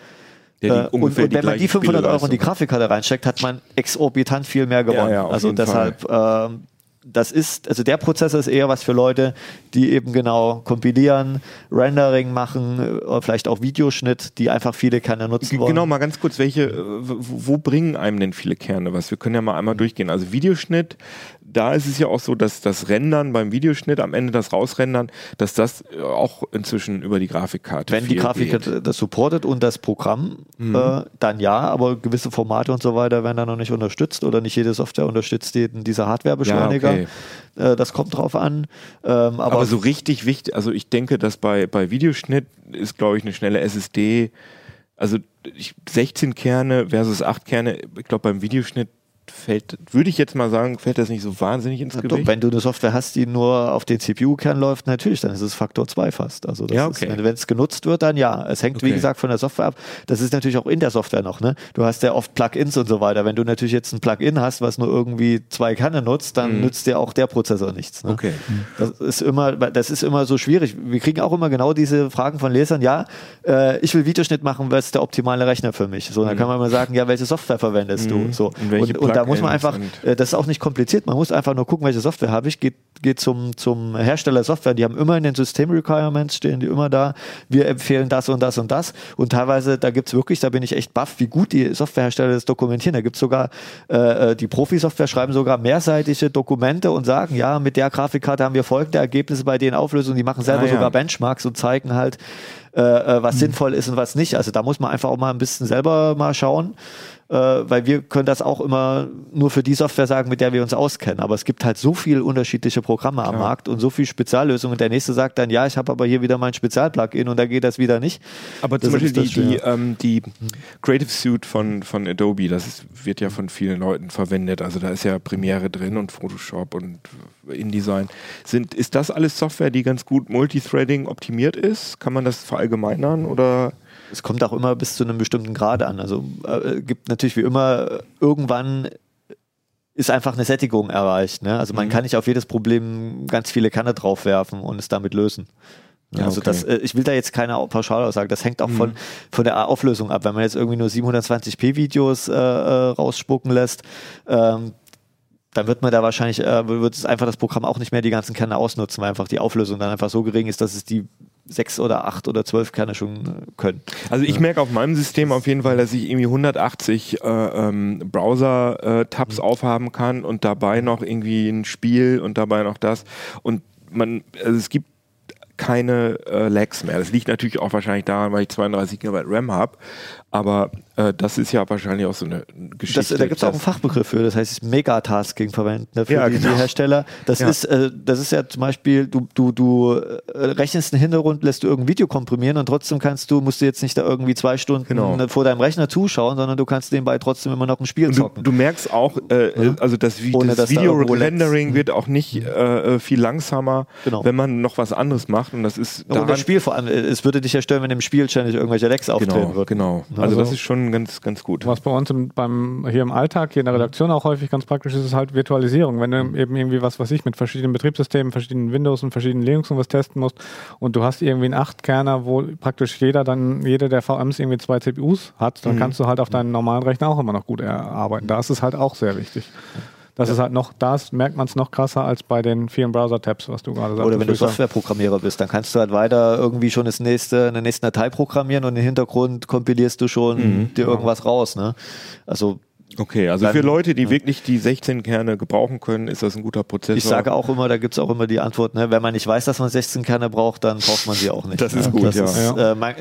Der die Äh, und, und wenn man die gleiche 500 Euro in die Grafikkarte reinsteckt, hat man exorbitant viel mehr gewonnen. Ja, ja, also deshalb, ähm, das ist, also der Prozessor ist eher was für Leute, die eben genau kompilieren, Rendering machen, äh, vielleicht auch Videoschnitt, die einfach viele Kerne nutzen wollen. Genau, mal ganz kurz, welche, äh, wo, wo bringen einem denn viele Kerne was? Wir können ja mal einmal durchgehen. Also Videoschnitt, da ist es ja auch so, dass das Rendern beim Videoschnitt, am Ende das Rausrendern, dass das äh, auch inzwischen über die Grafikkarte Wenn die Grafikkarte geht. das supportet und das Programm, Mhm. äh, dann ja, aber gewisse Formate und so weiter werden da noch nicht unterstützt oder nicht jede Software unterstützt jeden dieser Hardwarebeschleuniger. Ja, okay. äh, das kommt drauf an. Ähm, aber, Aber, so richtig wichtig, also ich denke, dass bei, bei Videoschnitt ist, glaube ich, eine schnelle SSD, also ich, 16 Kerne versus 8 Kerne, ich glaube beim Videoschnitt fällt, würde ich jetzt mal sagen, fällt das nicht so wahnsinnig ins Gewicht? doch, wenn du eine Software hast, die nur auf den CPU-Kern läuft, natürlich, dann ist es Faktor 2 fast. Also Ja, okay. ist, wenn es genutzt wird, dann ja. Es hängt, wie Okay. gesagt, von der Software ab. Das ist natürlich auch in der Software noch. Ne? Du hast ja oft Plugins und so weiter. Wenn du natürlich jetzt ein Plugin hast, was nur irgendwie zwei Kerne nutzt, dann Mhm. nützt dir auch der Prozessor nichts. Ne? Okay. Das ist immer, das ist immer so schwierig. Wir kriegen auch immer genau diese Fragen von Lesern. Ja, äh, ich will Videoschnitt machen, was ist der optimale Rechner für mich? So, dann Mhm. kann man mal sagen, ja, welche Software verwendest du? Mhm. So. Und Und, und da muss man einfach, äh, das ist auch nicht kompliziert. Man muss einfach nur gucken, welche Software habe ich. Geht, geht zum, zum Hersteller Software. Die haben immer in den System Requirements stehen die immer da. Wir empfehlen das und das und das. Und teilweise, da gibt es wirklich, da bin ich echt baff, wie gut die Softwarehersteller das dokumentieren. Da gibt es sogar, äh, äh, die Profi-Software schreiben sogar mehrseitige Dokumente und sagen, ja, mit der Grafikkarte haben wir folgende Ergebnisse bei den Auflösungen. Die machen selber Ah, ja. sogar Benchmarks und zeigen halt, äh, äh, was sinnvoll ist und was nicht. Also da muss man einfach auch mal ein bisschen selber mal schauen, äh, weil wir können das auch immer nur für die Software sagen, mit der wir uns auskennen. Aber es gibt halt so viele unterschiedliche Programme am Klar. Markt und so viele Speziallösungen. Der nächste sagt dann, ja, ich habe aber hier wieder mein Spezialplugin und da geht das wieder nicht. Aber zum Das Beispiel ist die, die, ähm, die Creative Suite von, von Adobe, das ist, wird ja von vielen Leuten verwendet. Also da ist ja Premiere drin und Photoshop und InDesign. Sind, ist das alles Software, die ganz gut Multithreading optimiert ist? Kann man das verallgemeinern oder? Es kommt auch immer bis zu einem bestimmten Grad an. Also äh, gibt natürlich wie immer äh, irgendwann ist einfach eine Sättigung erreicht. Ne? Also man Mhm. kann nicht auf jedes Problem ganz viele Kanne draufwerfen und es damit lösen. Ja, also okay. das, äh, ich will da jetzt keine Au- Pauschalaussage. Das hängt auch von, von der Auflösung ab. Wenn man jetzt irgendwie nur 720p Videos äh, äh, rausspucken lässt, ähm, dann wird man da wahrscheinlich, äh, wird es einfach das Programm auch nicht mehr die ganzen Kerne ausnutzen, weil einfach die Auflösung dann einfach so gering ist, dass es die sechs oder acht oder zwölf Kerne schon äh, können. Also ich merke auf meinem System auf jeden Fall, dass ich irgendwie 180 äh, ähm, Browser-Tabs aufhaben kann und dabei noch irgendwie ein Spiel und dabei noch das. Und man, also es gibt keine äh, Lags mehr. Das liegt natürlich auch wahrscheinlich daran, weil ich 32 GB RAM habe. Aber äh, das ist ja wahrscheinlich auch so eine Das, Geschichte. da gibt es auch einen Fachbegriff für, das heißt Megatasking verwenden ne, für Ja, die, genau. die Hersteller. Das Ja. ist, äh, das ist ja zum Beispiel, du, du, du äh, rechnest einen Hintergrund, lässt du irgendein Video komprimieren und trotzdem kannst du, musst du jetzt nicht da irgendwie zwei Stunden Genau. äh, vor deinem Rechner zuschauen, sondern du kannst nebenbei trotzdem immer noch ein Spiel Und du, zocken. du merkst auch, äh, also das, Ohne, das dass da Video-Rendering Lags- wird auch nicht äh, äh, viel langsamer, Genau. wenn man noch was anderes macht. Und das ist und das Spiel vor allem, äh, es würde dich ja stören, wenn im Spiel ständig irgendwelche Lecks auftreten genau, würden. genau. Also so. das ist schon ganz, ganz gut. Was bei uns im, beim, hier im Alltag, hier in der Redaktion auch häufig ganz praktisch ist, ist halt Virtualisierung. Wenn du eben irgendwie was, was ich mit verschiedenen Betriebssystemen, verschiedenen Windows und verschiedenen Linux und was testen musst und du hast irgendwie einen Acht-Kerner, wo praktisch jeder dann, jede der VMs irgendwie zwei CPUs hat, dann Mhm. kannst du halt auf deinen normalen Rechner auch immer noch gut erarbeiten. Da ist es halt auch sehr wichtig. Das ist halt noch, das merkt man es noch krasser als bei den vielen Browser-Tabs, was du gerade sagst. Oder wenn du Softwareprogrammierer bist, dann kannst du halt weiter irgendwie schon das nächste, eine nächste Datei programmieren und im Hintergrund kompilierst du schon Mhm. dir irgendwas raus. Ne? Also Okay, also Dann- für Leute, die wirklich die 16 Kerne gebrauchen können, ist das ein guter Prozessor. ich sage auch immer, da gibt es auch immer die Antwort, ne, wenn man nicht weiß, dass man 16 Kerne braucht, dann braucht man sie auch nicht. Das ist ne? gut, das ja. Ist, äh, man,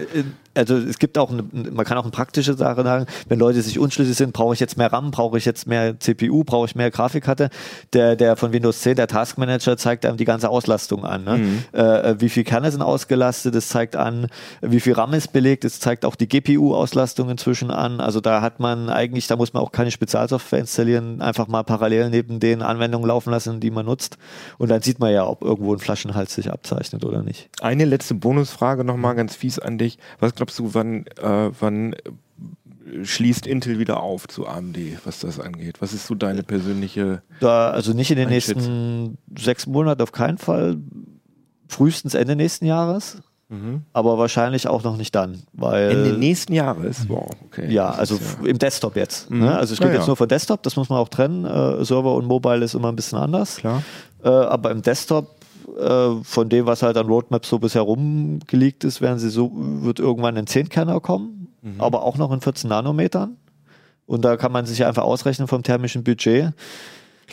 also es gibt auch, eine, man kann auch eine praktische Sache sagen, wenn Leute sich unschlüssig sind, brauche ich jetzt mehr RAM, brauche ich jetzt mehr CPU, brauche ich mehr Grafikkarte. Der, der von Windows 10, der Task Manager, zeigt einem die ganze Auslastung an. Ne? Mhm. Äh, wie viel Kerne sind ausgelastet, es zeigt an, wie viel RAM ist belegt, es zeigt auch die GPU-Auslastung inzwischen an. Also da hat man eigentlich, da muss man auch keine Spezialsoftware installieren, einfach mal parallel neben den Anwendungen laufen lassen, die man nutzt. Und dann sieht man ja, ob irgendwo ein Flaschenhals sich abzeichnet oder nicht. Eine letzte Bonusfrage nochmal ganz fies an dich. Was glaubst du, wann, äh, wann äh, schließt Intel wieder auf zu AMD, was das angeht? Was ist so deine persönliche... Da, also nicht in den nächsten sechs Monaten auf keinen Fall. Frühestens Ende nächsten Jahres, Mhm. aber wahrscheinlich auch noch nicht dann, weil Ende nächsten Jahres? Wow, okay. Äh, ja, also f- im Desktop jetzt. Mhm. Ne? Also ich rede Ja, ja. jetzt nur von Desktop, das muss man auch trennen. Äh, Server und Mobile ist immer ein bisschen anders. Klar. Äh, aber im Desktop, äh, von dem, was halt an Roadmaps so bisher rumgelegt ist, werden sie so, wird irgendwann ein 10-Kerner kommen, Mhm. aber auch noch in 14 Nanometern. Und da kann man sich einfach ausrechnen vom thermischen Budget.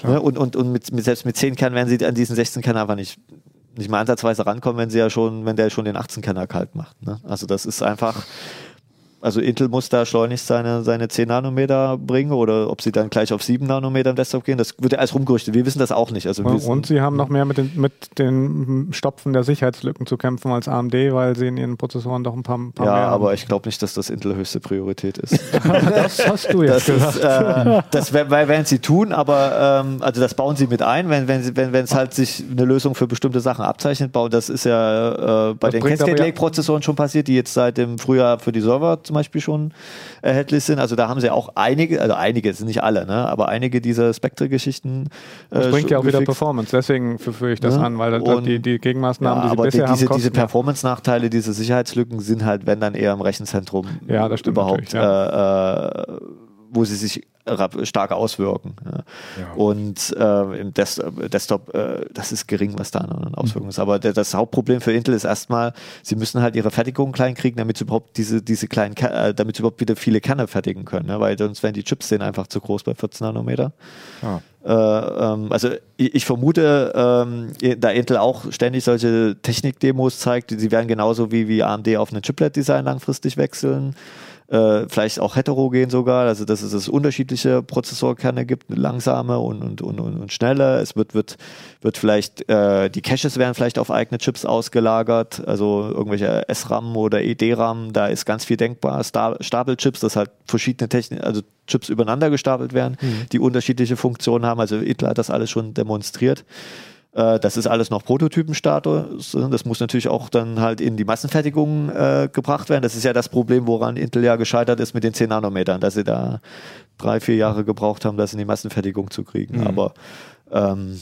Ne? Und, und, und mit, mit, selbst mit 10 Kernen werden sie an diesen 16 Kerner einfach nicht, nicht mal ansatzweise rankommen, wenn sie ja schon, wenn der schon den 18 Kerner kalt macht. Ne? Also das ist einfach, also Intel muss da schleunigst seine, seine 10 Nanometer bringen oder ob sie dann gleich auf 7 Nanometer im Desktop gehen, das wird ja alles rumgerüchtet. Wir wissen das auch nicht. Also wissen- Und sie haben noch mehr mit den, mit den Stopfen der Sicherheitslücken zu kämpfen als AMD, weil sie in ihren Prozessoren doch ein paar, paar ja, mehr haben. aber ich glaube nicht, dass das Intel höchste Priorität ist. das hast du jetzt Das gesagt. ist, äh, das werden sie tun, aber ähm, also das bauen sie mit ein, wenn wenn sie- wenn wenn es halt sich eine Lösung für bestimmte Sachen abzeichnet, bauen. Das ist ja äh, bei Das den Cascade Lake Prozessoren schon passiert, die jetzt seit dem Frühjahr für die Server zum Beispiel schon erhältlich sind. Also da haben sie auch einige, also einige, es sind nicht alle, ne, aber einige dieser Spectre-Geschichten. Das äh, bringt ja auch wieder gefixt. Performance, deswegen führe ich das Ja, an, weil das- und- die, die Gegenmaßnahmen, Ja, die sie aber bisher haben, diese, diese kosten ja. Performance-Nachteile, diese Sicherheitslücken sind halt, wenn dann eher im Rechenzentrum Ja, das stimmt überhaupt, natürlich, äh, äh, wo sie sich stark auswirken. Ja. Und äh, im Desktop, Desktop äh, das ist gering, was da an Auswirkungen ist. Aber der, das Hauptproblem für Intel ist erstmal, sie müssen halt ihre Fertigung klein kriegen, damit sie überhaupt diese, diese kleinen, äh, damit sie überhaupt wieder viele Kerne fertigen können. Ne? Weil sonst wären die Chips denen einfach zu groß bei 14 Nanometer. Ah. Äh, ähm, also ich, ich vermute, ähm, da Intel auch ständig solche Technikdemos zeigt, sie werden genauso wie, wie AMD auf ein Chiplet-Design langfristig wechseln. Äh, vielleicht auch heterogen sogar, also dass es, unterschiedliche Prozessorkerne gibt, langsame und, und, und, und, schnelle. Es wird, wird, wird vielleicht, äh, die Caches werden vielleicht auf eigene Chips ausgelagert, also irgendwelche SRAM oder EDRAM, da ist ganz viel denkbar. Sta Stapelchips, dass halt verschiedene Technik, also Chips übereinander gestapelt werden, die unterschiedliche Funktionen haben. Also Intel hat das alles schon demonstriert. Äh, Das ist alles noch Prototypenstatus. Das muss natürlich auch dann halt in die Massenfertigung äh, gebracht werden. Das ist ja das Problem, woran Intel ja gescheitert ist mit den 10 Nanometern, dass sie da drei, vier Jahre gebraucht haben, das in die Massenfertigung zu kriegen. Mhm. Aber ähm,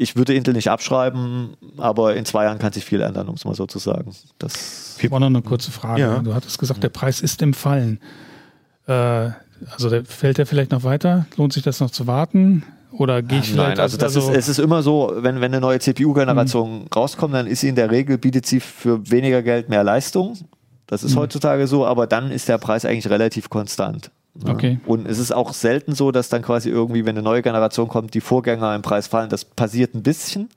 ich würde Intel nicht abschreiben, aber in zwei Jahren kann sich viel ändern, um es mal so zu sagen. Das Ich habe auch noch eine kurze Frage. Ja. Du hattest gesagt, der Preis ist im Fallen. Äh, also der, fällt der vielleicht noch weiter? Lohnt sich das noch zu warten? Oder gehe ich vielleicht Nein, also das ist, es ist immer so, wenn, wenn eine neue CPU-Generation rauskommt, dann ist sie in der Regel, bietet sie für weniger Geld mehr Leistung. Das ist heutzutage so, aber dann ist der Preis eigentlich relativ konstant. ne? Okay. Und es ist auch selten so, dass dann quasi irgendwie, wenn eine neue Generation kommt, die Vorgänger im Preis fallen. Das passiert ein bisschen.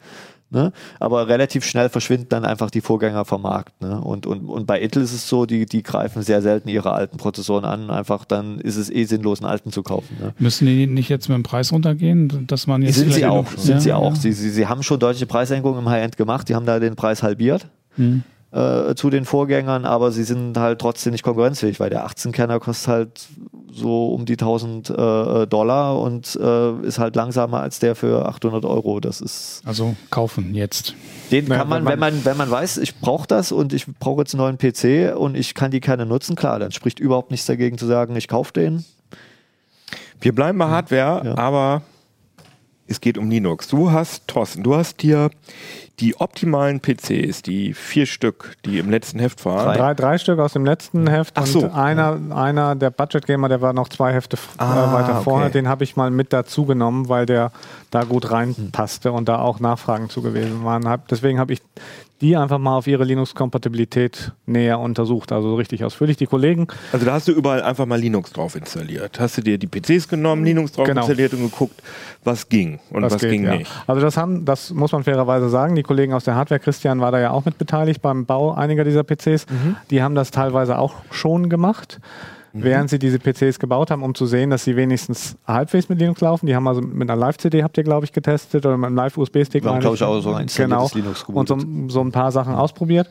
Ne? Aber relativ schnell verschwinden dann einfach die Vorgänger vom Markt. Ne? Und, und, und bei Intel ist es so, die, die greifen sehr selten ihre alten Prozessoren an. Einfach dann ist es eh sinnlos, einen alten zu kaufen. Ne? Müssen die nicht jetzt mit dem Preis runtergehen, dass man jetzt Sind sie auch, sind Ja, sie auch. ja. Sie, sie, sie haben schon deutliche Preissenkungen im High-End gemacht, die haben da den Preis halbiert Hm. Äh, zu den Vorgängern, aber sie sind halt trotzdem nicht konkurrenzfähig, weil der 18-Kerner kostet halt so um die 1000 äh, Dollar und äh, ist halt langsamer als der für 800 Euro. Das ist, Also kaufen jetzt. den Ja, kann man, wenn wenn man, wenn man weiß, ich brauche das und ich brauche jetzt einen neuen PC und ich kann die keine nutzen, klar, dann spricht überhaupt nichts dagegen zu sagen, ich kaufe den. Wir bleiben bei Hardware, Ja. aber es geht um Linux. Du hast, Thorsten, du hast dir die optimalen PCs, die vier Stück, die im letzten Heft waren. Drei, drei Stück aus dem letzten Heft Ach und so. einer, einer der Budget Gamer, der war noch zwei Hefte f- Ah, äh, weiter okay. vorher, den habe ich mal mit dazu genommen, weil der da gut reinpasste und da auch Nachfragen zu gewesen waren. Deswegen habe ich die einfach mal auf ihre Linux-Kompatibilität näher untersucht, also richtig ausführlich. Die Kollegen, Also da hast du überall einfach mal Linux drauf installiert. Hast du dir die PCs genommen, Linux drauf Genau. installiert und geguckt, was ging und was, geht, ging ja. nicht. Also das haben, das muss man fairerweise sagen. Die Kollegen aus der Hardware, Christian war da ja auch mit beteiligt beim Bau einiger dieser PCs. Mhm. Die haben das teilweise auch schon gemacht, während sie diese PCs gebaut haben, um zu sehen, dass sie wenigstens halbwegs mit Linux laufen. Die haben also mit einer Live-CD habt ihr, glaube ich, getestet oder mit einem Live-USB-Stick. Glaube ich, auch so ein Genau. Linux Und so, so ein paar Sachen ausprobiert.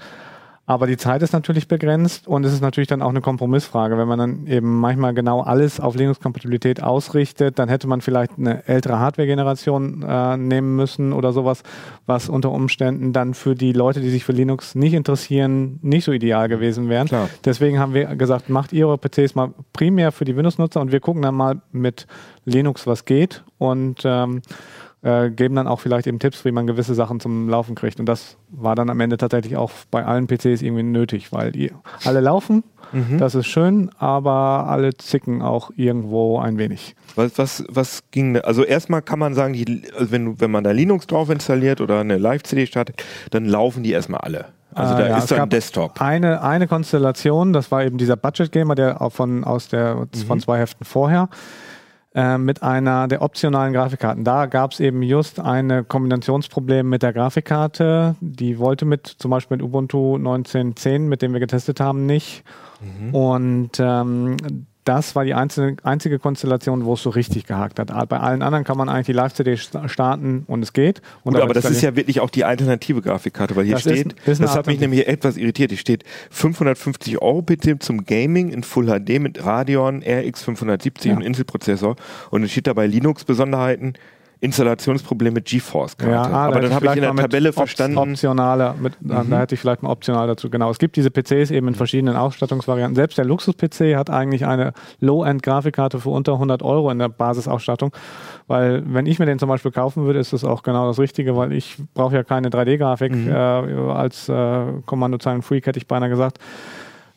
Aber die Zeit ist natürlich begrenzt und es ist natürlich dann auch eine Kompromissfrage. Wenn man dann eben manchmal genau alles auf Linux-Kompatibilität ausrichtet, dann hätte man vielleicht eine ältere Hardware-Generation äh, nehmen müssen oder sowas, was unter Umständen dann für die Leute, die sich für Linux nicht interessieren, nicht so ideal gewesen wären. Klar. Deswegen haben wir gesagt, macht ihr eure PCs mal primär für die Windows-Nutzer und wir gucken dann mal mit Linux, was geht und ähm, äh, geben dann auch vielleicht eben Tipps, wie man gewisse Sachen zum Laufen kriegt. Und das war dann am Ende tatsächlich auch bei allen PCs irgendwie nötig, weil die alle laufen, das ist schön, aber alle zicken auch irgendwo ein wenig. Was, was, was ging, also erstmal kann man sagen, die, also wenn, wenn man da Linux drauf installiert oder eine Live-CD startet, dann laufen die erstmal alle. Also Ah, da ja, ist dann Desktop. Eine, eine Konstellation, das war eben dieser Budget Gamer, der auch von, aus der, von zwei Heften vorher. Äh, mit einer der optionalen Grafikkarten. Da gab es eben just ein Kombinationsproblem mit der Grafikkarte. Die wollte mit zum Beispiel mit Ubuntu 19.10, mit dem wir getestet haben, nicht. Und ähm, das war die einzige, einzige Konstellation, wo es so richtig gehakt hat. Bei allen anderen kann man eigentlich die Live-CD sta- starten und es geht. Und Gut, aber das ist ja wirklich auch die alternative Grafikkarte, weil hier Das ist- steht, ist eine das hat mich nämlich etwas irritiert. Hier steht 550 Euro bitte zum Gaming in Full HD mit Radeon RX 570 Ja. und Intel-Prozessor. Und es steht dabei Linux-Besonderheiten, Installationsprobleme GeForce-Karte. Ja, ah, aber da dann habe ich in der mit Tabelle verstanden, Optionale, mit, Da hätte ich vielleicht mal optional dazu. Genau. Es gibt diese PCs eben in verschiedenen Ausstattungsvarianten. Selbst der Luxus-PC hat eigentlich eine Low-End-Grafikkarte für unter 100 Euro in der Basisausstattung. Weil, wenn ich mir den zum Beispiel kaufen würde, ist das auch genau das Richtige, weil ich brauche ja keine 3D-Grafik. Äh, als äh, Kommandozeilen-Freak hätte ich beinahe gesagt.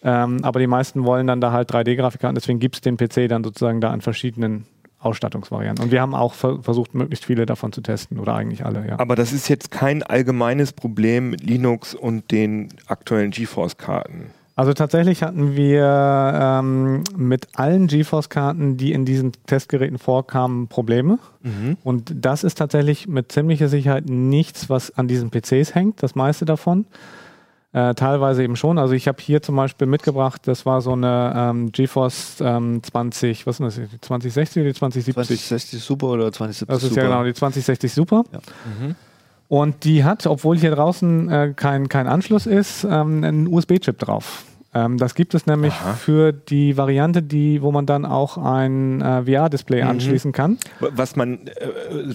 Ähm, aber die meisten wollen dann da halt 3D-Grafikkarten. Deswegen gibt es den PC dann sozusagen da in verschiedenen Ausstattungsvarianten. Und wir haben auch ver versucht, möglichst viele davon zu testen. Oder eigentlich alle, ja. aber das ist jetzt kein allgemeines Problem mit Linux und den aktuellen GeForce-Karten. Also tatsächlich hatten wir ähm, mit allen GeForce-Karten, die in diesen Testgeräten vorkamen, Probleme. Und das ist tatsächlich mit ziemlicher Sicherheit nichts, was an diesen PCs hängt, das meiste davon. Äh, teilweise eben schon. Also ich habe hier zum Beispiel mitgebracht, das war so eine ähm, GeForce ähm, 20, was ist das, die 2060 oder die 2070? 2060 Super oder 2070 Das ist Super? ja genau die 2060 Super. Ja. Und die hat, obwohl hier draußen äh, kein, kein Anschluss ist, ähm, einen USB-Chip drauf. Ähm, das gibt es nämlich Aha. für die Variante, die, wo man dann auch ein äh, VR-Display Mhm. anschließen kann. Was man, äh,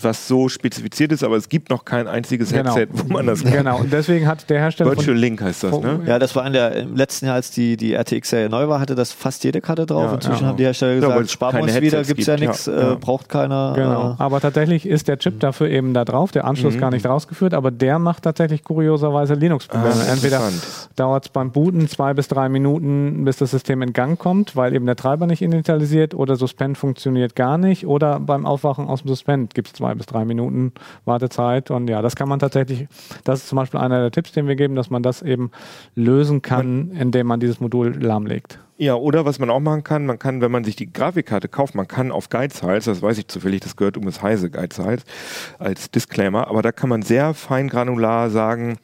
was so spezifiziert ist, aber es gibt noch kein einziges Genau. Headset, wo man das Genau. Und deswegen hat der Hersteller Virtual von, Link heißt das, von- ne? Ja, das war in der, im letzten Jahr, als die, die RTX-Serie neu war, hatte das fast jede Karte drauf. Ja, Inzwischen ja. haben die Hersteller Ja, weil gesagt, es sparen wir uns wieder, Headsets gibt es ja nichts, ja, äh, ja. braucht keiner. Genau. Äh, Aber tatsächlich ist der Chip dafür eben da drauf. Der Anschluss Mhm. gar nicht rausgeführt, aber der macht tatsächlich kurioserweise Linux-Probleme. Ah, Entweder dauert es beim Booten zwei bis drei Minuten, bis das System in Gang kommt, weil eben der Treiber nicht initialisiert oder Suspend funktioniert gar nicht oder beim Aufwachen aus dem Suspend gibt es zwei bis drei Minuten Wartezeit und ja, das kann man tatsächlich, das ist zum Beispiel einer der Tipps, den wir geben, dass man das eben lösen kann, indem man dieses Modul lahmlegt. Ja, oder was man auch machen kann, man kann, wenn man sich die Grafikkarte kauft, man kann auf Guidestyles, das weiß ich zufällig, das gehört um das Heise Guidestyles als Disclaimer, aber da kann man sehr fein granular sagen,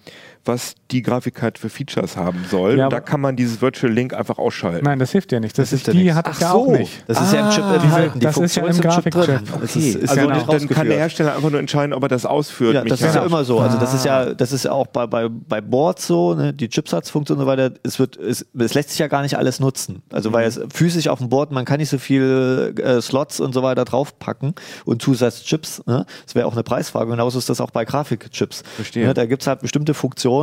was die Grafikkarte für Features haben soll. Ja, da kann man dieses Virtual Link einfach ausschalten. Nein, das hilft ja nicht. Das, Das ist, ja die nichts. hat es Ach ja so. auch nicht. das ist ja im Chip Ah, enthalten. Die das ist ja Funktion im ist im Chip drin. Grafikchip. Das Okay, ist, ist also genau. dann kann der. Hersteller einfach nur entscheiden, ob er das ausführt. Ja, das ist ja immer so. Also das ist Ah. ja, das ist ja auch bei, bei, bei Boards so, ne, die Chipsatzfunktion und so weiter, es wird, es, es lässt sich ja gar nicht alles nutzen. Also weil es physisch auf dem Board, man kann nicht so viel äh, Slots und so weiter draufpacken und Zusatzchips. Ne? Das wäre auch eine Preisfrage. Genauso ist das auch bei Grafikchips. Verstehe. Ne? Da gibt es halt bestimmte Funktionen,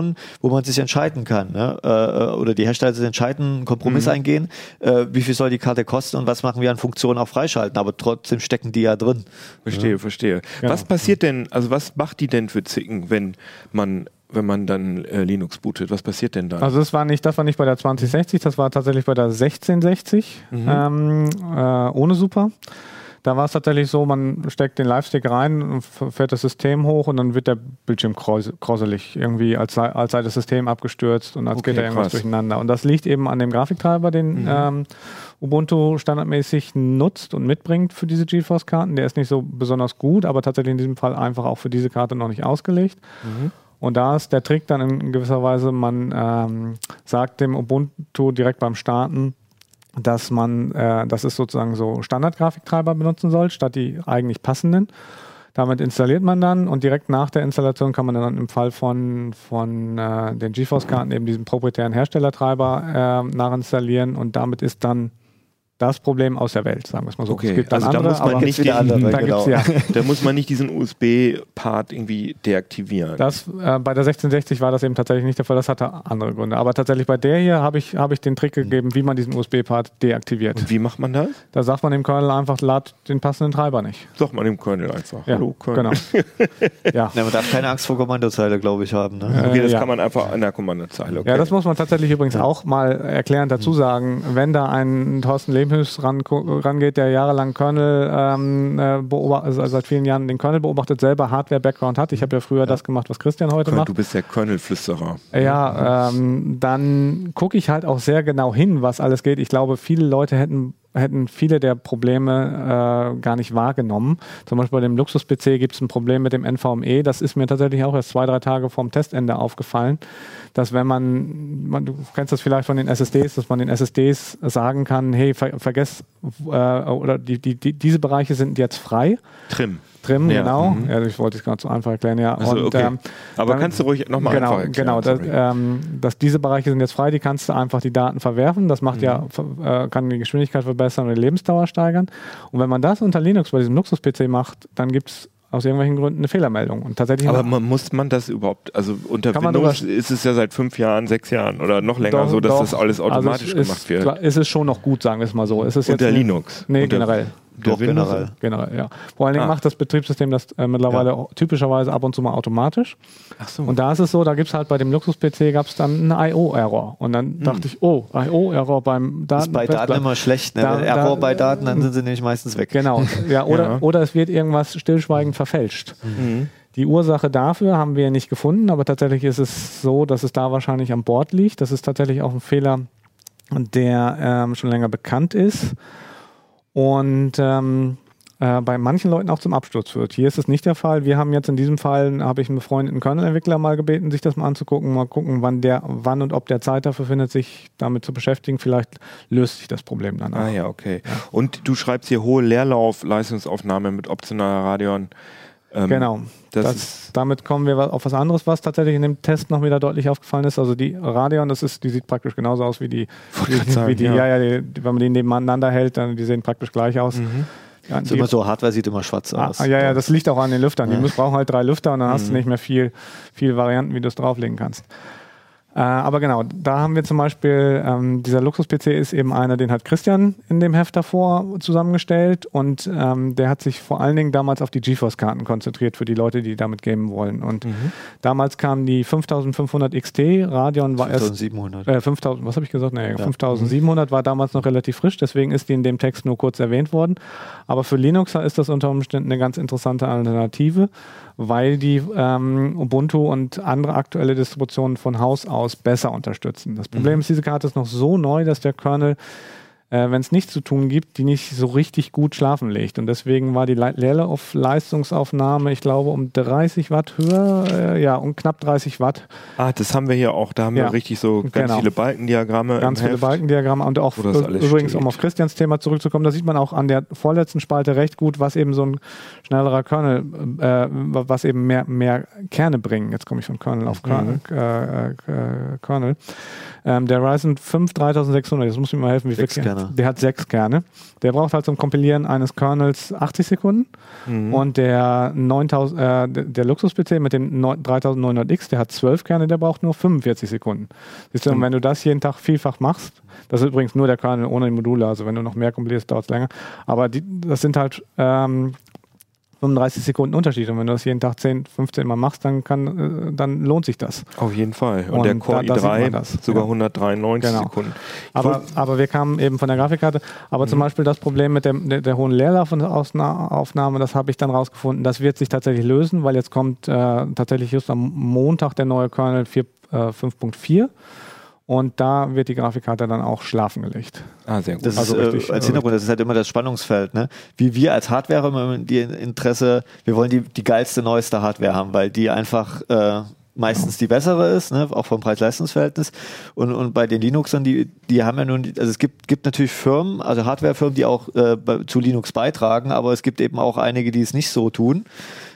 wo man sich entscheiden kann. Ne? Äh, oder die Hersteller sich entscheiden, einen Kompromiss eingehen, äh, wie viel soll die Karte kosten und was machen wir an Funktionen auch freischalten. Aber trotzdem stecken die ja drin. Verstehe, verstehe. Genau. Was passiert denn, also was macht die denn für Zicken, wenn man, wenn man dann äh, Linux bootet? Was passiert denn dann? Also das war nicht, das war nicht bei der 2060, das war tatsächlich bei der 1660 ähm, äh, ohne Super. Da war es tatsächlich so, man steckt den Live-Stick rein, und fährt das System hoch und dann wird der Bildschirm krosselig, irgendwie als, sei- als sei das System abgestürzt und als Okay, geht da irgendwas krass. durcheinander. Und das liegt eben an dem Grafiktreiber, den ähm, Ubuntu standardmäßig nutzt und mitbringt für diese GeForce-Karten. Der ist nicht so besonders gut, aber tatsächlich in diesem Fall einfach auch für diese Karte noch nicht ausgelegt. Und da ist der Trick dann in gewisser Weise, man ähm, sagt dem Ubuntu direkt beim Starten, dass man, äh, dass es sozusagen so Standardgrafiktreiber benutzen soll, statt die eigentlich passenden. Damit installiert man dann und direkt nach der Installation kann man dann im Fall von, von äh, den GeForce-Karten eben diesen proprietären Herstellertreiber äh, nachinstallieren und damit ist dann das Problem aus der Welt, sagen wir es mal so. Okay, es gibt dann also da andere, muss man aber nicht den, andere, da genau. ja. da muss man nicht diesen USB-Part irgendwie deaktivieren. Das, äh, bei der 1660 war das eben tatsächlich nicht der Fall, das hatte andere Gründe. Aber tatsächlich bei der hier habe ich, hab ich den Trick gegeben, wie man diesen USB-Part deaktiviert. und wie macht man das? Da sagt man dem Kernel einfach, lad den passenden Treiber nicht. Sagt man dem Kernel einfach. Ja, Hallo Kernel. genau. ja. Ja, man darf keine Angst vor Kommandozeile, glaube ich, haben. Ne? Okay, Äh, das ja. kann man einfach an der Kommandozeile. Okay. ja, das muss man tatsächlich übrigens auch mal erklärend dazu sagen. Wenn da ein Thorsten Ran, rangeht, der jahrelang Kernel ähm, äh, beobacht, also seit vielen Jahren den Kernel beobachtet, selber Hardware-Background hat. Ich habe ja früher das gemacht, was Christian heute Kernel, macht. du bist der Kernel-Flüsterer. Ja, ähm, dann gucke ich halt auch sehr genau hin, was alles geht. Ich glaube, viele Leute hätten hätten viele der Probleme äh, gar nicht wahrgenommen. Zum Beispiel bei dem Luxus-PC gibt es ein Problem mit dem NVMe. Das ist mir tatsächlich auch erst zwei, drei Tage vorm Testende aufgefallen, dass wenn man, man du kennst das vielleicht von den SSDs, dass man den SSDs sagen kann, hey, ver vergesst, äh, oder die, die, die, diese Bereiche sind jetzt frei. Trim. Trim, Ja, genau. mhm. Ja, ich wollte es gerade so einfach erklären, ja. Also, Und, okay. ähm, Aber dann- kannst du ruhig nochmal genau, einfach erklären? Genau, das, ähm, dass diese Bereiche sind jetzt frei, die kannst du einfach die Daten verwerfen. Das macht Mhm. ja, äh, kann die Geschwindigkeit verbessern und die Lebensdauer steigern. Und wenn man das unter Linux bei diesem Luxus-PC macht, dann gibt es aus irgendwelchen Gründen eine Fehlermeldung. Und tatsächlich Aber man, muss man das überhaupt, also unter Windows ist es ja seit fünf Jahren, sechs Jahren oder noch länger Doch, so, dass doch. das alles automatisch also gemacht ist, wird. Ist es schon noch gut, sagen wir es mal so. Unter Linux. Nee, Unter- generell. Doch, Windows? generell. Generell, ja. Vor allen Dingen Ah. macht das Betriebssystem das äh, mittlerweile auch typischerweise ab und zu mal automatisch. Ach so. Und da ist es so, da gibt es halt bei dem Luxus-PC gab es dann einen IO-Error. Und dann dachte ich, oh, IO-Error beim Das ist bei Daten Daten. immer schlecht. Ne? Da- Wenn Error da- bei Daten, dann sind sie nämlich meistens weg. Genau, ja, oder, Ja. oder es wird irgendwas stillschweigend verfälscht. Mhm. Die Ursache dafür haben wir nicht gefunden, aber tatsächlich ist es so, dass es da wahrscheinlich am Bord liegt. Das ist tatsächlich auch ein Fehler, der ähm, schon länger bekannt ist und ähm, äh, bei manchen Leuten auch zum Absturz führt. Hier ist es nicht der Fall. Wir haben jetzt in diesem Fall, habe ich einen befreundeten Kernel-Entwickler mal gebeten, sich das mal anzugucken, mal gucken, wann der, wann und ob der Zeit dafür findet, sich damit zu beschäftigen. Vielleicht löst sich das Problem dann auch. Ah ja, okay. Und du schreibst hier hohe Leerlauf, Leistungsaufnahme mit optionaler Radion. Ähm, Genau. Das, Das, damit kommen wir auf was anderes, was tatsächlich in dem Test noch wieder deutlich aufgefallen ist. Also die Radeon, das ist, die sieht praktisch genauso aus wie die, wie, sagen, wie die ja. ja, ja, die, wenn man die nebeneinander hält, dann die sehen praktisch gleich aus. Mhm. Ja, Ist die, immer so, Hardware sieht immer schwarz ah, aus. ja, ja, das liegt auch an den Lüftern. Die Ja. brauchen halt drei Lüfter und dann hast du Mhm. nicht mehr viel, viel Varianten, wie du es drauflegen kannst. Äh, aber genau, da haben wir zum Beispiel, ähm, dieser Luxus-PC ist eben einer, den hat Christian in dem Heft davor zusammengestellt und ähm, der hat sich vor allen Dingen damals auf die GeForce-Karten konzentriert für die Leute, die damit gamen wollen. Und Mhm. damals kam die 5500 XT, Radeon war erst 5700. äh, 5000, was habe ich gesagt? Nee, Ja. 5700 war damals noch relativ frisch, deswegen ist die in dem Text nur kurz erwähnt worden. Aber für Linuxer ist das unter Umständen eine ganz interessante Alternative, weil die ähm, Ubuntu und andere aktuelle Distributionen von Haus aus besser unterstützen. Das Problem ist, diese Karte ist noch so neu, dass der Kernel äh, wenn es nichts zu tun gibt, die nicht so richtig gut schlafen legt. Und deswegen war die Le- Leerlauf-Leistungsaufnahme, ich glaube, um 30 Watt höher, äh, ja, um knapp 30 Watt. Ah, das haben wir hier auch. Da haben Ja, wir richtig so ganz genau. viele Balkendiagramme. Ganz im viele Heft. Balkendiagramme und auch übrigens, steht. um auf Christians Thema zurückzukommen, da sieht man auch an der vorletzten Spalte recht gut, was eben so ein schnellerer Kernel, äh, was eben mehr, mehr Kerne bringen. Jetzt komme ich von Kernel auf Kernel. Mhm. Äh, äh, Kernel. Ähm, der Ryzen 5 3600, jetzt muss ich mir mal helfen, wie viel Kerne. Der hat sechs Kerne. Der braucht halt zum Kompilieren eines Kernels 80 Sekunden. Mhm. Und der 9000, äh, der- Luxus-PC mit dem 9 3900X, der hat 12 Kerne, der braucht nur 45 Sekunden. Siehst du, und Mhm. wenn du das jeden Tag vielfach machst, das ist übrigens nur der Kernel ohne die Module, also wenn du noch mehr kompilierst, dauert es länger. Aber die, das sind halt ähm, 35 Sekunden Unterschied. Und wenn du das jeden Tag 10, 15 Mal machst, dann, kann, äh, dann lohnt sich das. Auf jeden Fall. Und, Und der da- Core da sieht i3 man das, sogar ja. 193 Genau. Sekunden. Ich Aber, aber wir kamen eben von der Grafikkarte. Aber zum Beispiel das Problem mit dem, der, der hohen Leerlaufaufnahme, das habe ich dann rausgefunden, das wird sich tatsächlich lösen, weil jetzt kommt äh, tatsächlich just am Montag der neue Kernel 4, äh, 5.4 und da wird die Grafikkarte dann auch schlafen gelegt. ah, sehr gut. Das Also ist richtig, äh, als äh, Hintergrund, das ist halt immer das Spannungsfeld. Ne? Wie wir als Hardware immer die Interesse, wir wollen die, die geilste, neueste Hardware haben, weil die einfach äh, meistens die bessere ist, ne? auch vom Preis-Leistungs-Verhältnis. Und, und bei den Linuxern, die, die haben ja nun, also es gibt, gibt natürlich Firmen, also Hardwarefirmen, die auch äh, zu Linux beitragen, aber es gibt eben auch einige, die es nicht so tun.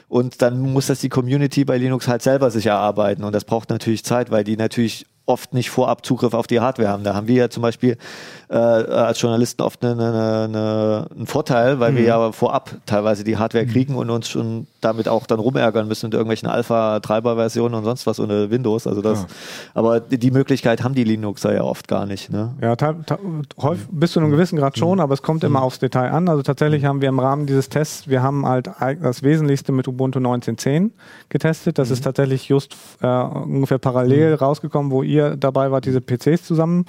Und dann muss das die Community bei Linux halt selber sich erarbeiten. Und das braucht natürlich Zeit, weil die natürlich oft nicht vorab Zugriff auf die Hardware haben. Da haben wir ja zum Beispiel äh, als Journalisten oft eine, eine, eine, einen Vorteil, weil wir ja vorab teilweise die Hardware kriegen und uns schon damit auch dann rumärgern müssen mit irgendwelchen Alpha-Treiber-Versionen und sonst was ohne Windows. Also das, aber die, Möglichkeit haben die Linuxer ja oft gar nicht. Ne? Ja, häufig bis zu einem gewissen Grad schon, aber es kommt immer aufs Detail an. Also tatsächlich haben wir im Rahmen dieses Tests, wir haben halt das Wesentlichste mit Ubuntu 19.10 getestet. Das ist tatsächlich just äh, ungefähr parallel rausgekommen, wo ihr dabei wart, diese PCs zusammen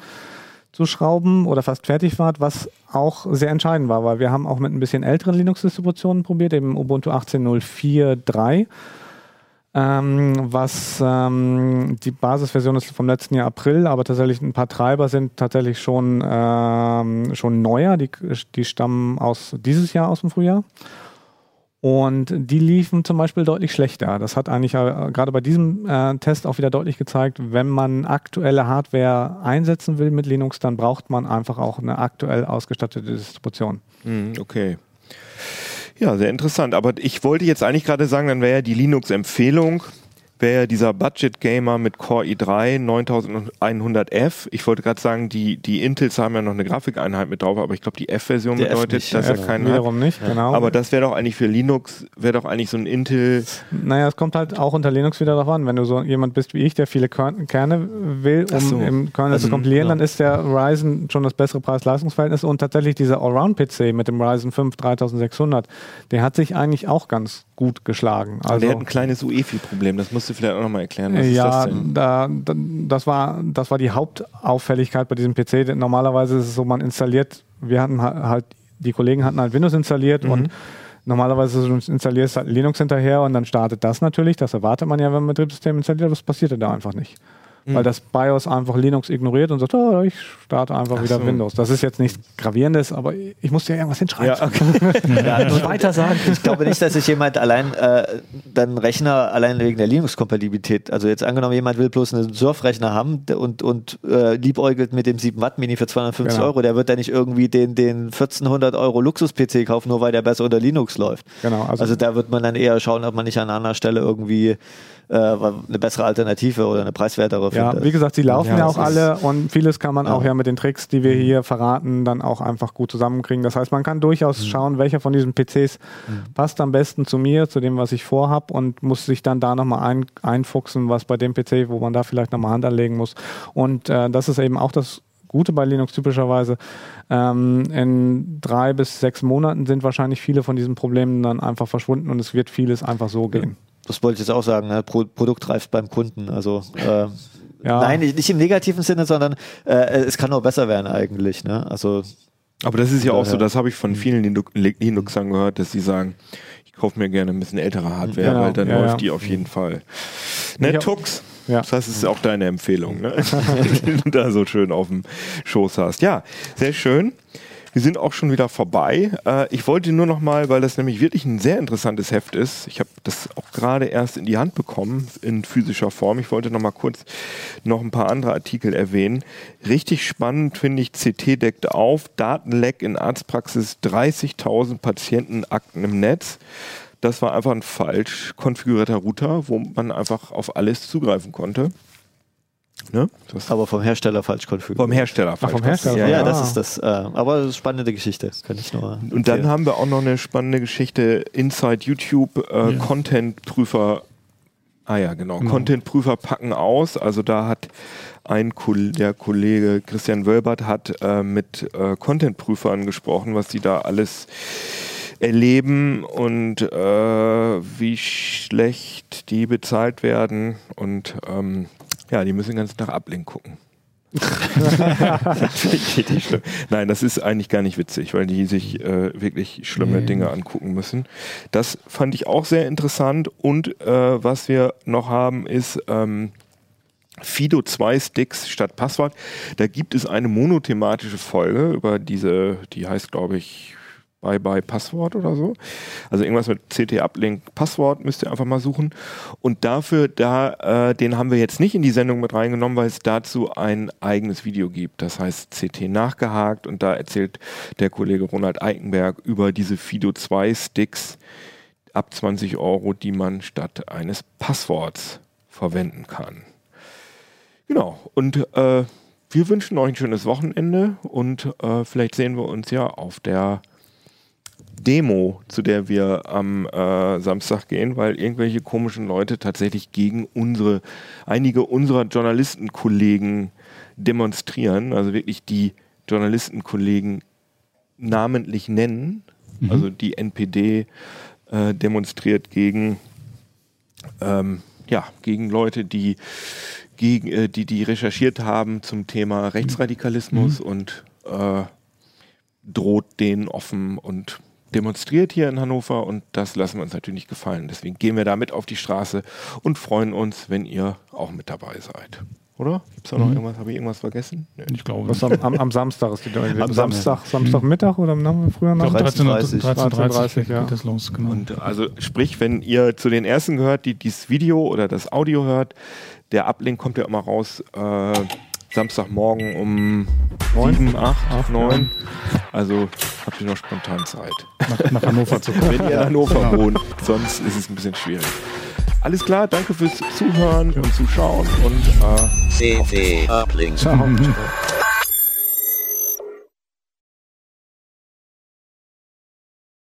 zu schrauben oder fast fertig wart, was auch sehr entscheidend war, weil wir haben auch mit ein bisschen älteren Linux-Distributionen probiert, eben Ubuntu 18.04.3. Ähm, was ähm, die Basisversion ist vom letzten Jahr April, aber tatsächlich ein paar Treiber sind tatsächlich schon, ähm, schon neuer. Die, die stammen aus dieses Jahr aus dem Frühjahr. Und die liefen zum Beispiel deutlich schlechter. Das hat eigentlich äh, gerade bei diesem äh, Test auch wieder deutlich gezeigt, wenn man aktuelle Hardware einsetzen will mit Linux, dann braucht man einfach auch eine aktuell ausgestattete Distribution. Hm, okay. Ja, sehr interessant. Aber ich wollte jetzt eigentlich gerade sagen, dann wäre ja die Linux-Empfehlung wäre dieser Budget Gamer mit Core i3 9100F. Ich wollte gerade sagen, die, die Intels haben ja noch eine Grafikeinheit mit drauf, aber ich glaube, die F-Version bedeutet, nicht, dass ja, er keinen Wiederum hat. nicht, genau. Aber das wäre doch eigentlich für Linux, wäre doch eigentlich so ein Intel. Naja, es kommt halt auch unter Linux wieder darauf an. Wenn du so jemand bist wie ich, der viele Kern Kerne will, um so. im Kernel Also, zu kompilieren, ja. dann ist der Ryzen schon das bessere Preis-Leistungs-Verhältnis und tatsächlich dieser Allround-PC mit dem Ryzen 5 3600, der hat sich eigentlich auch ganz gut geschlagen. Also, der hat ein kleines UEFI-Problem, das musst du vielleicht auch nochmal erklären. Was ist ja, das da, da, das, war, das war die Hauptauffälligkeit bei diesem PC. Normalerweise ist es so, man installiert, wir hatten ha- halt, die Kollegen hatten halt Windows installiert Mhm. und normalerweise ist es, du installierst halt Linux hinterher und dann startet das natürlich. Das erwartet man ja, wenn man ein Betriebssystem installiert, aber das passierte da einfach nicht. Mhm. Weil das BIOS einfach Linux ignoriert und sagt, oh, ich starte einfach Ach wieder so. Windows. Das ist jetzt nichts Gravierendes, aber ich musste ja irgendwas hinschreiben. Ja, okay. Ja, und weiter sagen. Ich glaube nicht, dass sich jemand allein äh, dann Rechner allein wegen der Linux-Kompatibilität, also jetzt angenommen, jemand will bloß einen Surf-Rechner haben und, und äh, liebäugelt mit dem 7 Watt Mini für 250 Genau. Euro, der wird ja nicht irgendwie den, den 1400 Euro Luxus-PC kaufen, nur weil der besser unter Linux läuft. Genau, also- Also, da wird man dann eher schauen, ob man nicht an einer anderen Stelle irgendwie eine bessere Alternative oder eine preiswertere Ja, findet. wie gesagt, sie laufen Ja, ja, auch alle und vieles kann man Ja. auch ja mit den Tricks, die wir hier verraten, dann auch einfach gut zusammenkriegen. Das heißt, man kann durchaus schauen, welcher von diesen PCs passt am besten zu mir, zu dem, was ich vorhab und muss sich dann da nochmal ein, einfuchsen, was bei dem PC, wo man da vielleicht nochmal Hand anlegen muss. Und äh, das ist eben auch das Gute bei Linux typischerweise. Ähm, in drei bis sechs Monaten sind wahrscheinlich viele von diesen Problemen dann einfach verschwunden und es wird vieles einfach so gehen. Das wollte ich jetzt auch sagen, ne? Pro Produkt reift beim Kunden. Also äh, Ja. nein, nicht, im negativen Sinne, sondern äh, es kann auch besser werden eigentlich. Ne? Also Aber das ist ja auch so, Ja. das habe ich von vielen Linux- Linuxern gehört, dass sie sagen, ich kaufe mir gerne ein bisschen ältere Hardware, Genau, weil dann ja, läuft ja. die auf jeden Fall. Ne. Tux, Ja. das heißt, es ist auch deine Empfehlung, ne? die du da so schön auf dem Schoß hast. Ja, sehr schön. Wir sind auch schon wieder vorbei. Äh, ich wollte nur noch mal, weil das nämlich wirklich ein sehr interessantes Heft ist. Ich habe das auch gerade erst in die Hand bekommen in physischer Form. Ich wollte noch mal kurz noch ein paar andere Artikel erwähnen. Richtig spannend finde ich, CT deckt auf, Datenleck in Arztpraxis, 30.000 Patientenakten im Netz. Das war einfach ein falsch konfigurierter Router, wo man einfach auf alles zugreifen konnte. Ne? Das aber vom Hersteller falsch konfiguriert. vom Hersteller falsch vom Hersteller, konfiguriert. Ja, Ja. das ist das. Äh, aber das ist spannende Geschichte. Kann ich nur. Und dann haben wir auch noch eine spannende Geschichte Inside YouTube äh, Ja. Content-Prüfer. Ah ja, genau. Content-Prüfer packen aus. Also da hat ein Kol der Kollege Christian Wölbert hat äh, mit äh, Content-Prüfern gesprochen, was die da alles erleben und äh, wie schlecht die bezahlt werden. Und ähm, ja, die müssen den ganzen Tag Ablink gucken. Nein, das ist eigentlich gar nicht witzig, weil die sich äh, wirklich schlimme. Dinge angucken müssen. Das fand ich auch sehr interessant. Und äh, was wir noch haben, ist ähm, Fido 2 Sticks statt Passwort. Da gibt es eine monothematische Folge über diese, die heißt, glaube ich, Bye Bye Passwort oder so. Also irgendwas mit CT Uplink Passwort müsst ihr einfach mal suchen. Und dafür, da, äh, den haben wir jetzt nicht in die Sendung mit reingenommen, weil es dazu ein eigenes Video gibt. Das heißt CT nachgehakt und da erzählt der Kollege Ronald Eikenberg über diese Fido 2 Sticks ab 20 Euro, die man statt eines Passworts verwenden kann. Genau. Und äh, wir wünschen euch ein schönes Wochenende und äh, vielleicht sehen wir uns ja auf der Demo, zu der wir am äh, Samstag gehen, weil irgendwelche komischen Leute tatsächlich gegen unsere, einige unserer Journalistenkollegen demonstrieren, also wirklich die Journalistenkollegen namentlich nennen. Also die NPD äh, demonstriert gegen, ähm, ja, gegen Leute, die, gegen, äh, die, die recherchiert haben zum Thema Rechtsradikalismus und äh, droht denen offen und demonstriert hier in Hannover und das lassen wir uns natürlich nicht gefallen. Deswegen gehen wir da mit auf die Straße und freuen uns, wenn ihr auch mit dabei seid. Oder? Gibt es da noch Mhm. irgendwas? Habe ich irgendwas vergessen? Nee. Ich glaube. Was am, am, am Samstag ist die Am am Samstag, Samstagmittag oder am Nachmittag, früher Ich glaube, Nachmittag? 13.30 13.30 13.30 ja. geht das los, genau. Und also sprich, wenn ihr zu den ersten gehört, die dieses Video oder das Audio hört, der Uplink kommt ja immer raus äh, Samstagmorgen um Neun? 7, 8, Acht, 9. Also habt ihr noch spontan Zeit. nach, nach Hannover zu kommen. Wenn ihr in Hannover wohnt, sonst ist es ein bisschen schwierig. Alles klar, danke fürs Zuhören und Zuschauen und äh, CT Uplink. Ciao.